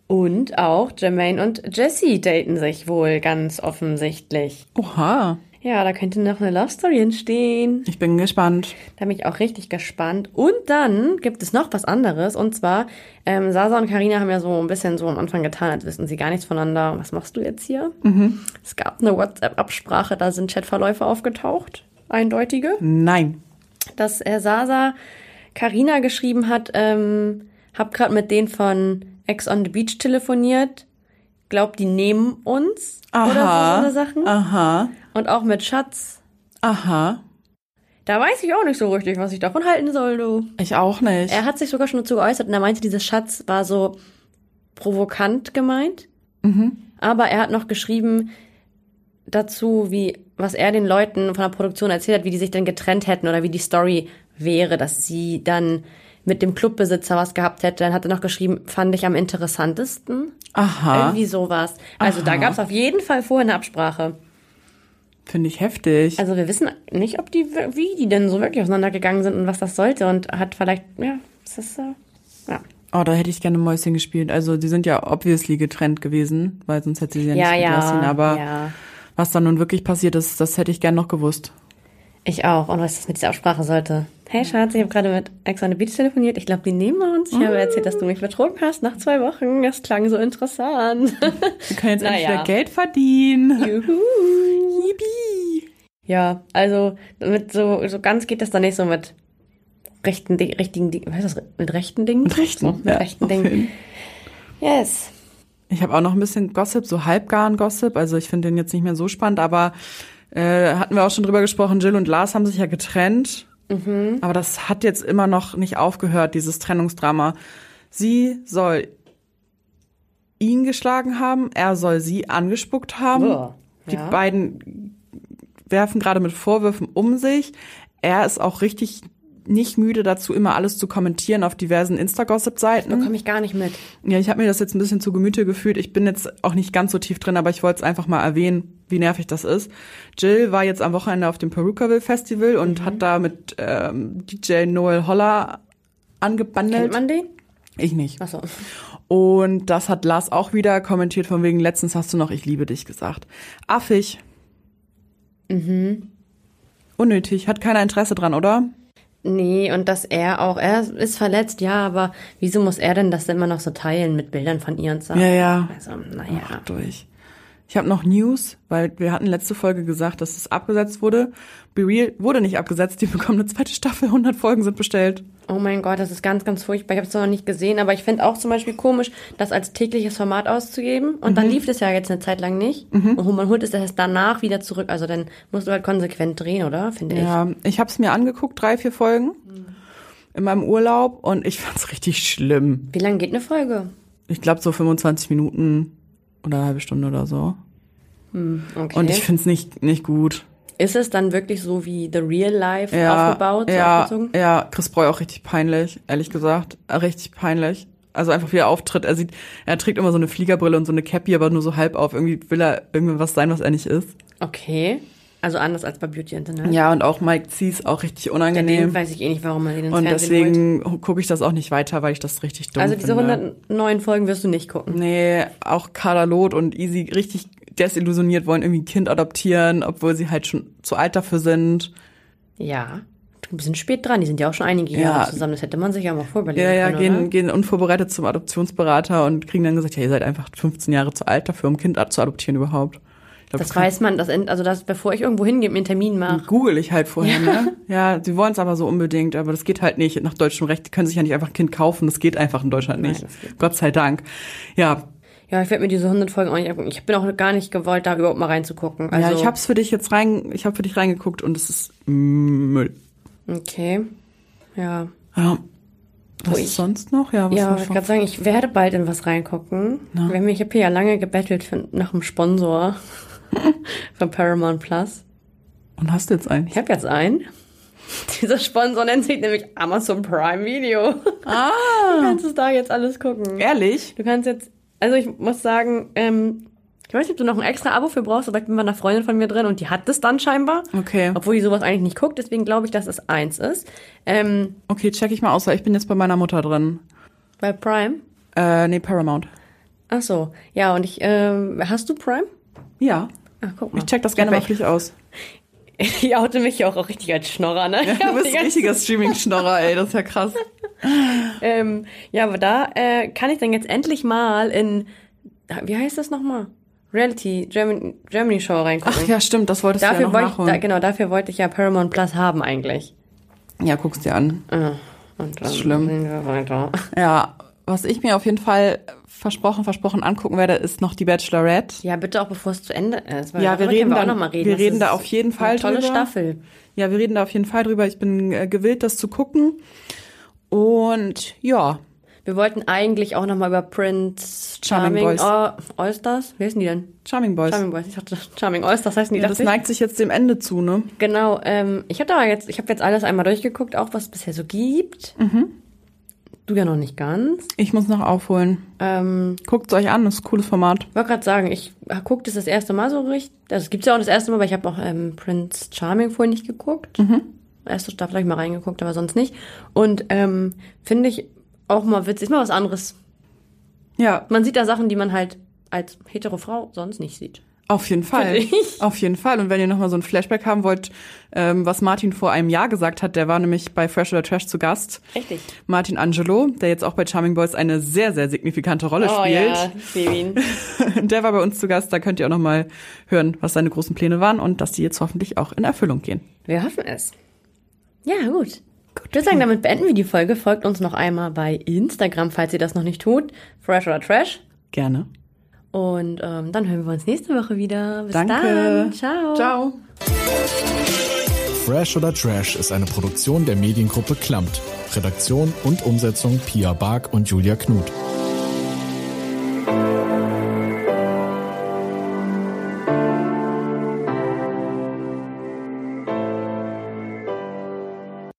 S2: Und auch Jermaine und Jesse daten sich wohl ganz offensichtlich.
S3: Oha.
S2: Ja, da könnte noch eine Love Story entstehen.
S3: Ich bin gespannt.
S2: Da bin ich auch richtig gespannt. Und dann gibt es noch was anderes. Und zwar, ähm, Sasa und Karina haben ja so ein bisschen so am Anfang getan, als wissen sie gar nichts voneinander. Was machst du jetzt hier? Mhm. Es gab eine WhatsApp-Absprache, da sind Chatverläufe aufgetaucht. Eindeutige.
S3: Nein.
S2: Dass äh, Sasa Karina geschrieben hat, ähm, hab grad mit denen von Ex on the Beach telefoniert. Glaub, die nehmen uns. Oder so, so
S3: Aha.
S2: eine Sachen.
S3: Aha.
S2: Und auch mit Schatz.
S3: Aha.
S2: Da weiß ich auch nicht so richtig, was ich davon halten soll, du.
S3: Ich auch nicht.
S2: Er hat sich sogar schon dazu geäußert und er meinte, dieses Schatz war so provokant gemeint. Aber er hat noch geschrieben dazu, wie, was er den Leuten von der Produktion erzählt hat, wie die sich dann getrennt hätten oder wie die Story wäre, dass sie dann mit dem Clubbesitzer was gehabt hätte. Dann hat er noch geschrieben, fand ich am interessantesten.
S3: Aha.
S2: Irgendwie sowas. Also da
S3: Aha.
S2: gab es auf jeden Fall vorher eine Absprache.
S3: Finde ich heftig.
S2: Also wir wissen nicht, ob die, wie die denn so wirklich auseinandergegangen sind und was das sollte und hat vielleicht, ja, das ist, äh, ja.
S3: Oh, da hätte ich gerne Mäuschen gespielt. Also die sind ja obviously getrennt gewesen, weil sonst hätte sie ja,
S2: Ja,
S3: nicht
S2: ja,
S3: mitlassen. Aber
S2: ja.
S3: was dann nun wirklich passiert ist, das hätte ich gern noch gewusst.
S2: Ich auch. Und was das mit dieser Absprache sollte. Hey Schatz, ich habe gerade mit Ex on the Beach telefoniert. Ich glaube, die nehmen uns. Ich habe erzählt, dass du mich betrogen hast nach zwei Wochen. Das klang so interessant. [LAUGHS]
S3: Wir können jetzt endlich
S2: Naja.
S3: wieder Geld verdienen.
S2: Juhu.
S3: Yippie.
S2: Ja, also mit so, so ganz geht das dann nicht so mit rechten, richtigen, Di- was ist das? Mit rechten Dingen? Mit
S3: rechten,
S2: so, mit
S3: ja,
S2: rechten Dingen. Yes.
S3: Ich habe auch noch ein bisschen Gossip, so halbgaren Gossip. Also ich finde den jetzt nicht mehr so spannend, aber äh, hatten wir auch schon drüber gesprochen, Jill und Lars haben sich ja getrennt. Aber das hat jetzt immer noch nicht aufgehört, dieses Trennungsdrama. Sie soll ihn geschlagen haben, er soll sie angespuckt haben.
S2: Uah,
S3: Die
S2: ja.
S3: beiden werfen gerade mit Vorwürfen um sich. Er ist auch richtig nicht müde dazu, immer alles zu kommentieren auf diversen Insta-Gossip-Seiten.
S2: Bekomme ich gar nicht mit.
S3: Ja, ich habe mir das jetzt ein bisschen zu Gemüte gefühlt. Ich bin jetzt auch nicht ganz so tief drin, aber ich wollte es einfach mal erwähnen, wie nervig das ist. Jill war jetzt am Wochenende auf dem Perukaville Festival
S2: Mhm.
S3: und hat da mit ähm, DJ Noel Holler angebandelt.
S2: Kennt man den?
S3: Ich nicht.
S2: Achso.
S3: Und das hat Lars auch wieder kommentiert, von wegen, letztens hast du noch Ich liebe dich gesagt. Affig. Mhm. Unnötig, hat keiner Interesse dran, oder?
S2: Nee, und dass er auch, er ist verletzt, ja, aber wieso muss er denn das immer noch so teilen mit Bildern von ihr und so?
S3: Ja, ja.
S2: Also, naja.
S3: Ach, durch. Ich habe noch News, weil wir hatten letzte Folge gesagt, dass es abgesetzt wurde. Be Real wurde nicht abgesetzt, die bekommen eine zweite Staffel, [LAUGHS] 100 Folgen sind bestellt.
S2: Oh mein Gott, das ist ganz, ganz furchtbar. Ich habe es noch nicht gesehen, aber ich finde auch zum Beispiel komisch, das als tägliches Format auszugeben. Und
S3: Mhm.
S2: dann lief das ja jetzt eine Zeit lang nicht. Und man holt es erst danach wieder zurück. Also dann musst du halt konsequent drehen, oder? Finde ich.
S3: Ja, ich habe es mir angeguckt, drei, vier Folgen in meinem Urlaub und ich fand's [LAUGHS] richtig schlimm.
S2: Wie lange geht eine Folge?
S3: Ich glaube so 25 Minuten oder eine halbe Stunde oder so.
S2: Okay.
S3: Und ich find's nicht nicht gut.
S2: ist es dann wirklich so wie The Real Life
S3: Ja,
S2: aufgebaut, so
S3: ja,
S2: aufgezogen?
S3: ja, Chris Breu auch richtig peinlich, ehrlich gesagt, Äh, richtig peinlich. Also einfach wie er auftritt, er sieht, er trägt immer so eine Fliegerbrille und so eine Cappy, aber nur so halb auf. Irgendwie will er irgendwas sein, was er nicht ist.
S2: Okay. Also anders als bei Beauty Internet.
S3: Ja, und auch Mike Zies auch richtig
S2: Den
S3: unangenehm.
S2: weiß ich eh nicht, warum man den ins
S3: Und
S2: Fernsehen
S3: deswegen gucke ich das auch nicht weiter, weil ich das richtig dumm
S2: Also diese
S3: finde.
S2: 109 Folgen wirst du nicht gucken.
S3: Nee, auch Carla Loth und Easy richtig desillusioniert wollen irgendwie ein Kind adoptieren, obwohl sie halt schon zu alt dafür sind.
S2: Ja. Ein bisschen spät dran, die sind ja auch schon einige
S3: Ja.
S2: Jahre zusammen. Das hätte man sich ja mal vorüberlegen
S3: Ja, ja,
S2: können,
S3: gehen,
S2: oder?
S3: gehen unvorbereitet zum Adoptionsberater und kriegen dann gesagt, ja, ihr seid einfach 15 Jahre zu alt dafür, um ein Kind zu adoptieren überhaupt. Glaub,
S2: Das weiß man, das, also das, bevor ich irgendwo hingehe, mir einen Termin mache.
S3: Google ich halt vorher, ne? Ja, sie wollen es aber so unbedingt, aber das geht halt nicht nach deutschem Recht. Die können sich ja nicht einfach ein Kind kaufen, das geht einfach in Deutschland
S2: Nein,
S3: nicht.
S2: geht
S3: Gott sei Dank. Ja,
S2: Ja, ich werde mir diese 100 Folgen auch nicht angucken. Ich bin auch gar nicht gewollt, da überhaupt mal reinzugucken. Also,
S3: ja, ich hab's für dich jetzt rein, ich habe für dich reingeguckt und es ist Müll.
S2: Okay. Ja.
S3: Ja. Was ist
S2: ich-
S3: sonst noch? Ja, was
S2: Ja, ich gerade sagen, ich werde bald in was reingucken. Mich, ich habe hier ja lange gebettelt für, nach einem Sponsor [LAUGHS] von Paramount Plus.
S3: Und hast du jetzt einen?
S2: Ich habe jetzt einen. [LAUGHS] Dieser Sponsor nennt sich nämlich Amazon Prime Video.
S3: Ah, [LAUGHS]
S2: Du kannst es da jetzt alles gucken.
S3: ehrlich?
S2: Du kannst jetzt, also ich muss sagen, ähm, Ich weiß nicht, ob du noch ein extra Abo für brauchst, aber ich bin bei einer Freundin von mir drin und die hat das dann scheinbar.
S3: Okay.
S2: Obwohl die sowas eigentlich nicht guckt, deswegen glaube ich, dass es eins ist. Ähm,
S3: Okay, check ich mal aus, weil ich bin jetzt bei meiner Mutter drin.
S2: bei Prime.
S3: Äh, nee, Paramount.
S2: Ach so. Ja, und ich, ähm, hast du Prime?
S3: Ja.
S2: Ach, guck mal.
S3: Ich check das gerne mal für dich aus. [LAUGHS]
S2: Ich, oute mich ja auch, auch richtig als Schnorrer, ne? Ich
S3: Du [LAUGHS] bist ein richtiger Streaming-Schnorrer, ey, das ist ja krass. [LAUGHS]
S2: Ähm, ja, aber da äh, kann ich dann jetzt endlich mal in, wie heißt das nochmal? Reality, Germany, Germany Show reingucken.
S3: Ach ja, stimmt, das wolltest du ja
S2: dafür
S3: noch
S2: wollte ich, da, genau, dafür wollte ich ja Paramount Plus haben eigentlich.
S3: Ja, guck's dir an.
S2: Ah, Und dann
S3: schlimm.
S2: gehen wir weiter.
S3: Ja, was ich mir auf jeden Fall versprochen, versprochen angucken werde, ist noch die Bachelorette.
S2: Ja, bitte auch bevor es zu Ende ist.
S3: Ja, wir reden
S2: auch
S3: dann-
S2: noch mal reden.
S3: wir
S2: Das
S3: reden da auf jeden Fall
S2: eine tolle
S3: drüber.
S2: Staffel.
S3: Ja, wir reden da auf jeden Fall drüber. Ich bin äh, gewillt, das zu gucken. Und ja,
S2: Wir wollten eigentlich auch noch mal über Prince
S3: Charming
S2: Charming,
S3: Boys.
S2: Oh, Allstars. Wie heißen die denn?
S3: Charming Boys.
S2: Charming Boys. Ich dachte Charming Allstars heißen die.
S3: ja, das
S2: ich.
S3: neigt sich jetzt dem Ende zu, ne?
S2: Genau, ähm, ich habe aber jetzt, ich habe jetzt alles einmal durchgeguckt, auch was es bisher so gibt.
S3: Mhm.
S2: Du ja noch nicht ganz.
S3: Ich muss noch aufholen.
S2: Ähm,
S3: Guckt's euch an, das ist ein cooles Format.
S2: wollte gerade sagen, ich gucke das das erste Mal so richtig. Also es gibt's ja auch das erste Mal, aber ich habe auch ähm, Prince Charming vorher nicht geguckt.
S3: Mhm.
S2: Erste Staffel habe ich mal reingeguckt, aber sonst nicht. Und ähm, finde ich auch mal witzig, ist mal was anderes.
S3: Ja,
S2: Man sieht da Sachen, die man halt als hetero Frau sonst nicht sieht.
S3: Auf jeden Fall. Auf jeden Fall. Und wenn ihr nochmal so ein Flashback haben wollt, ähm, was Martin vor einem Jahr gesagt hat, der war nämlich bei Fresh oder Trash zu Gast.
S2: Richtig.
S3: Martin Angelo, der jetzt auch bei Charming Boys eine sehr, sehr signifikante Rolle
S2: Oh
S3: spielt.
S2: ja, ich liebe ihn. [LAUGHS]
S3: Der war bei uns zu Gast, da könnt ihr auch nochmal hören, was seine großen Pläne waren und dass die jetzt hoffentlich auch in Erfüllung gehen.
S2: Wir hoffen es. Ja, gut. Ich würde sagen, damit beenden wir die Folge. Folgt uns noch einmal bei Instagram, falls ihr das noch nicht tut. Fresh oder Trash.
S3: Gerne.
S2: Und ähm, dann hören wir uns nächste Woche wieder. Bis
S3: Danke.
S2: dann. Ciao.
S3: Ciao.
S1: Fresh oder Trash ist eine Produktion der Mediengruppe Klammt. Redaktion und Umsetzung Pia Bark und Julia Knuth.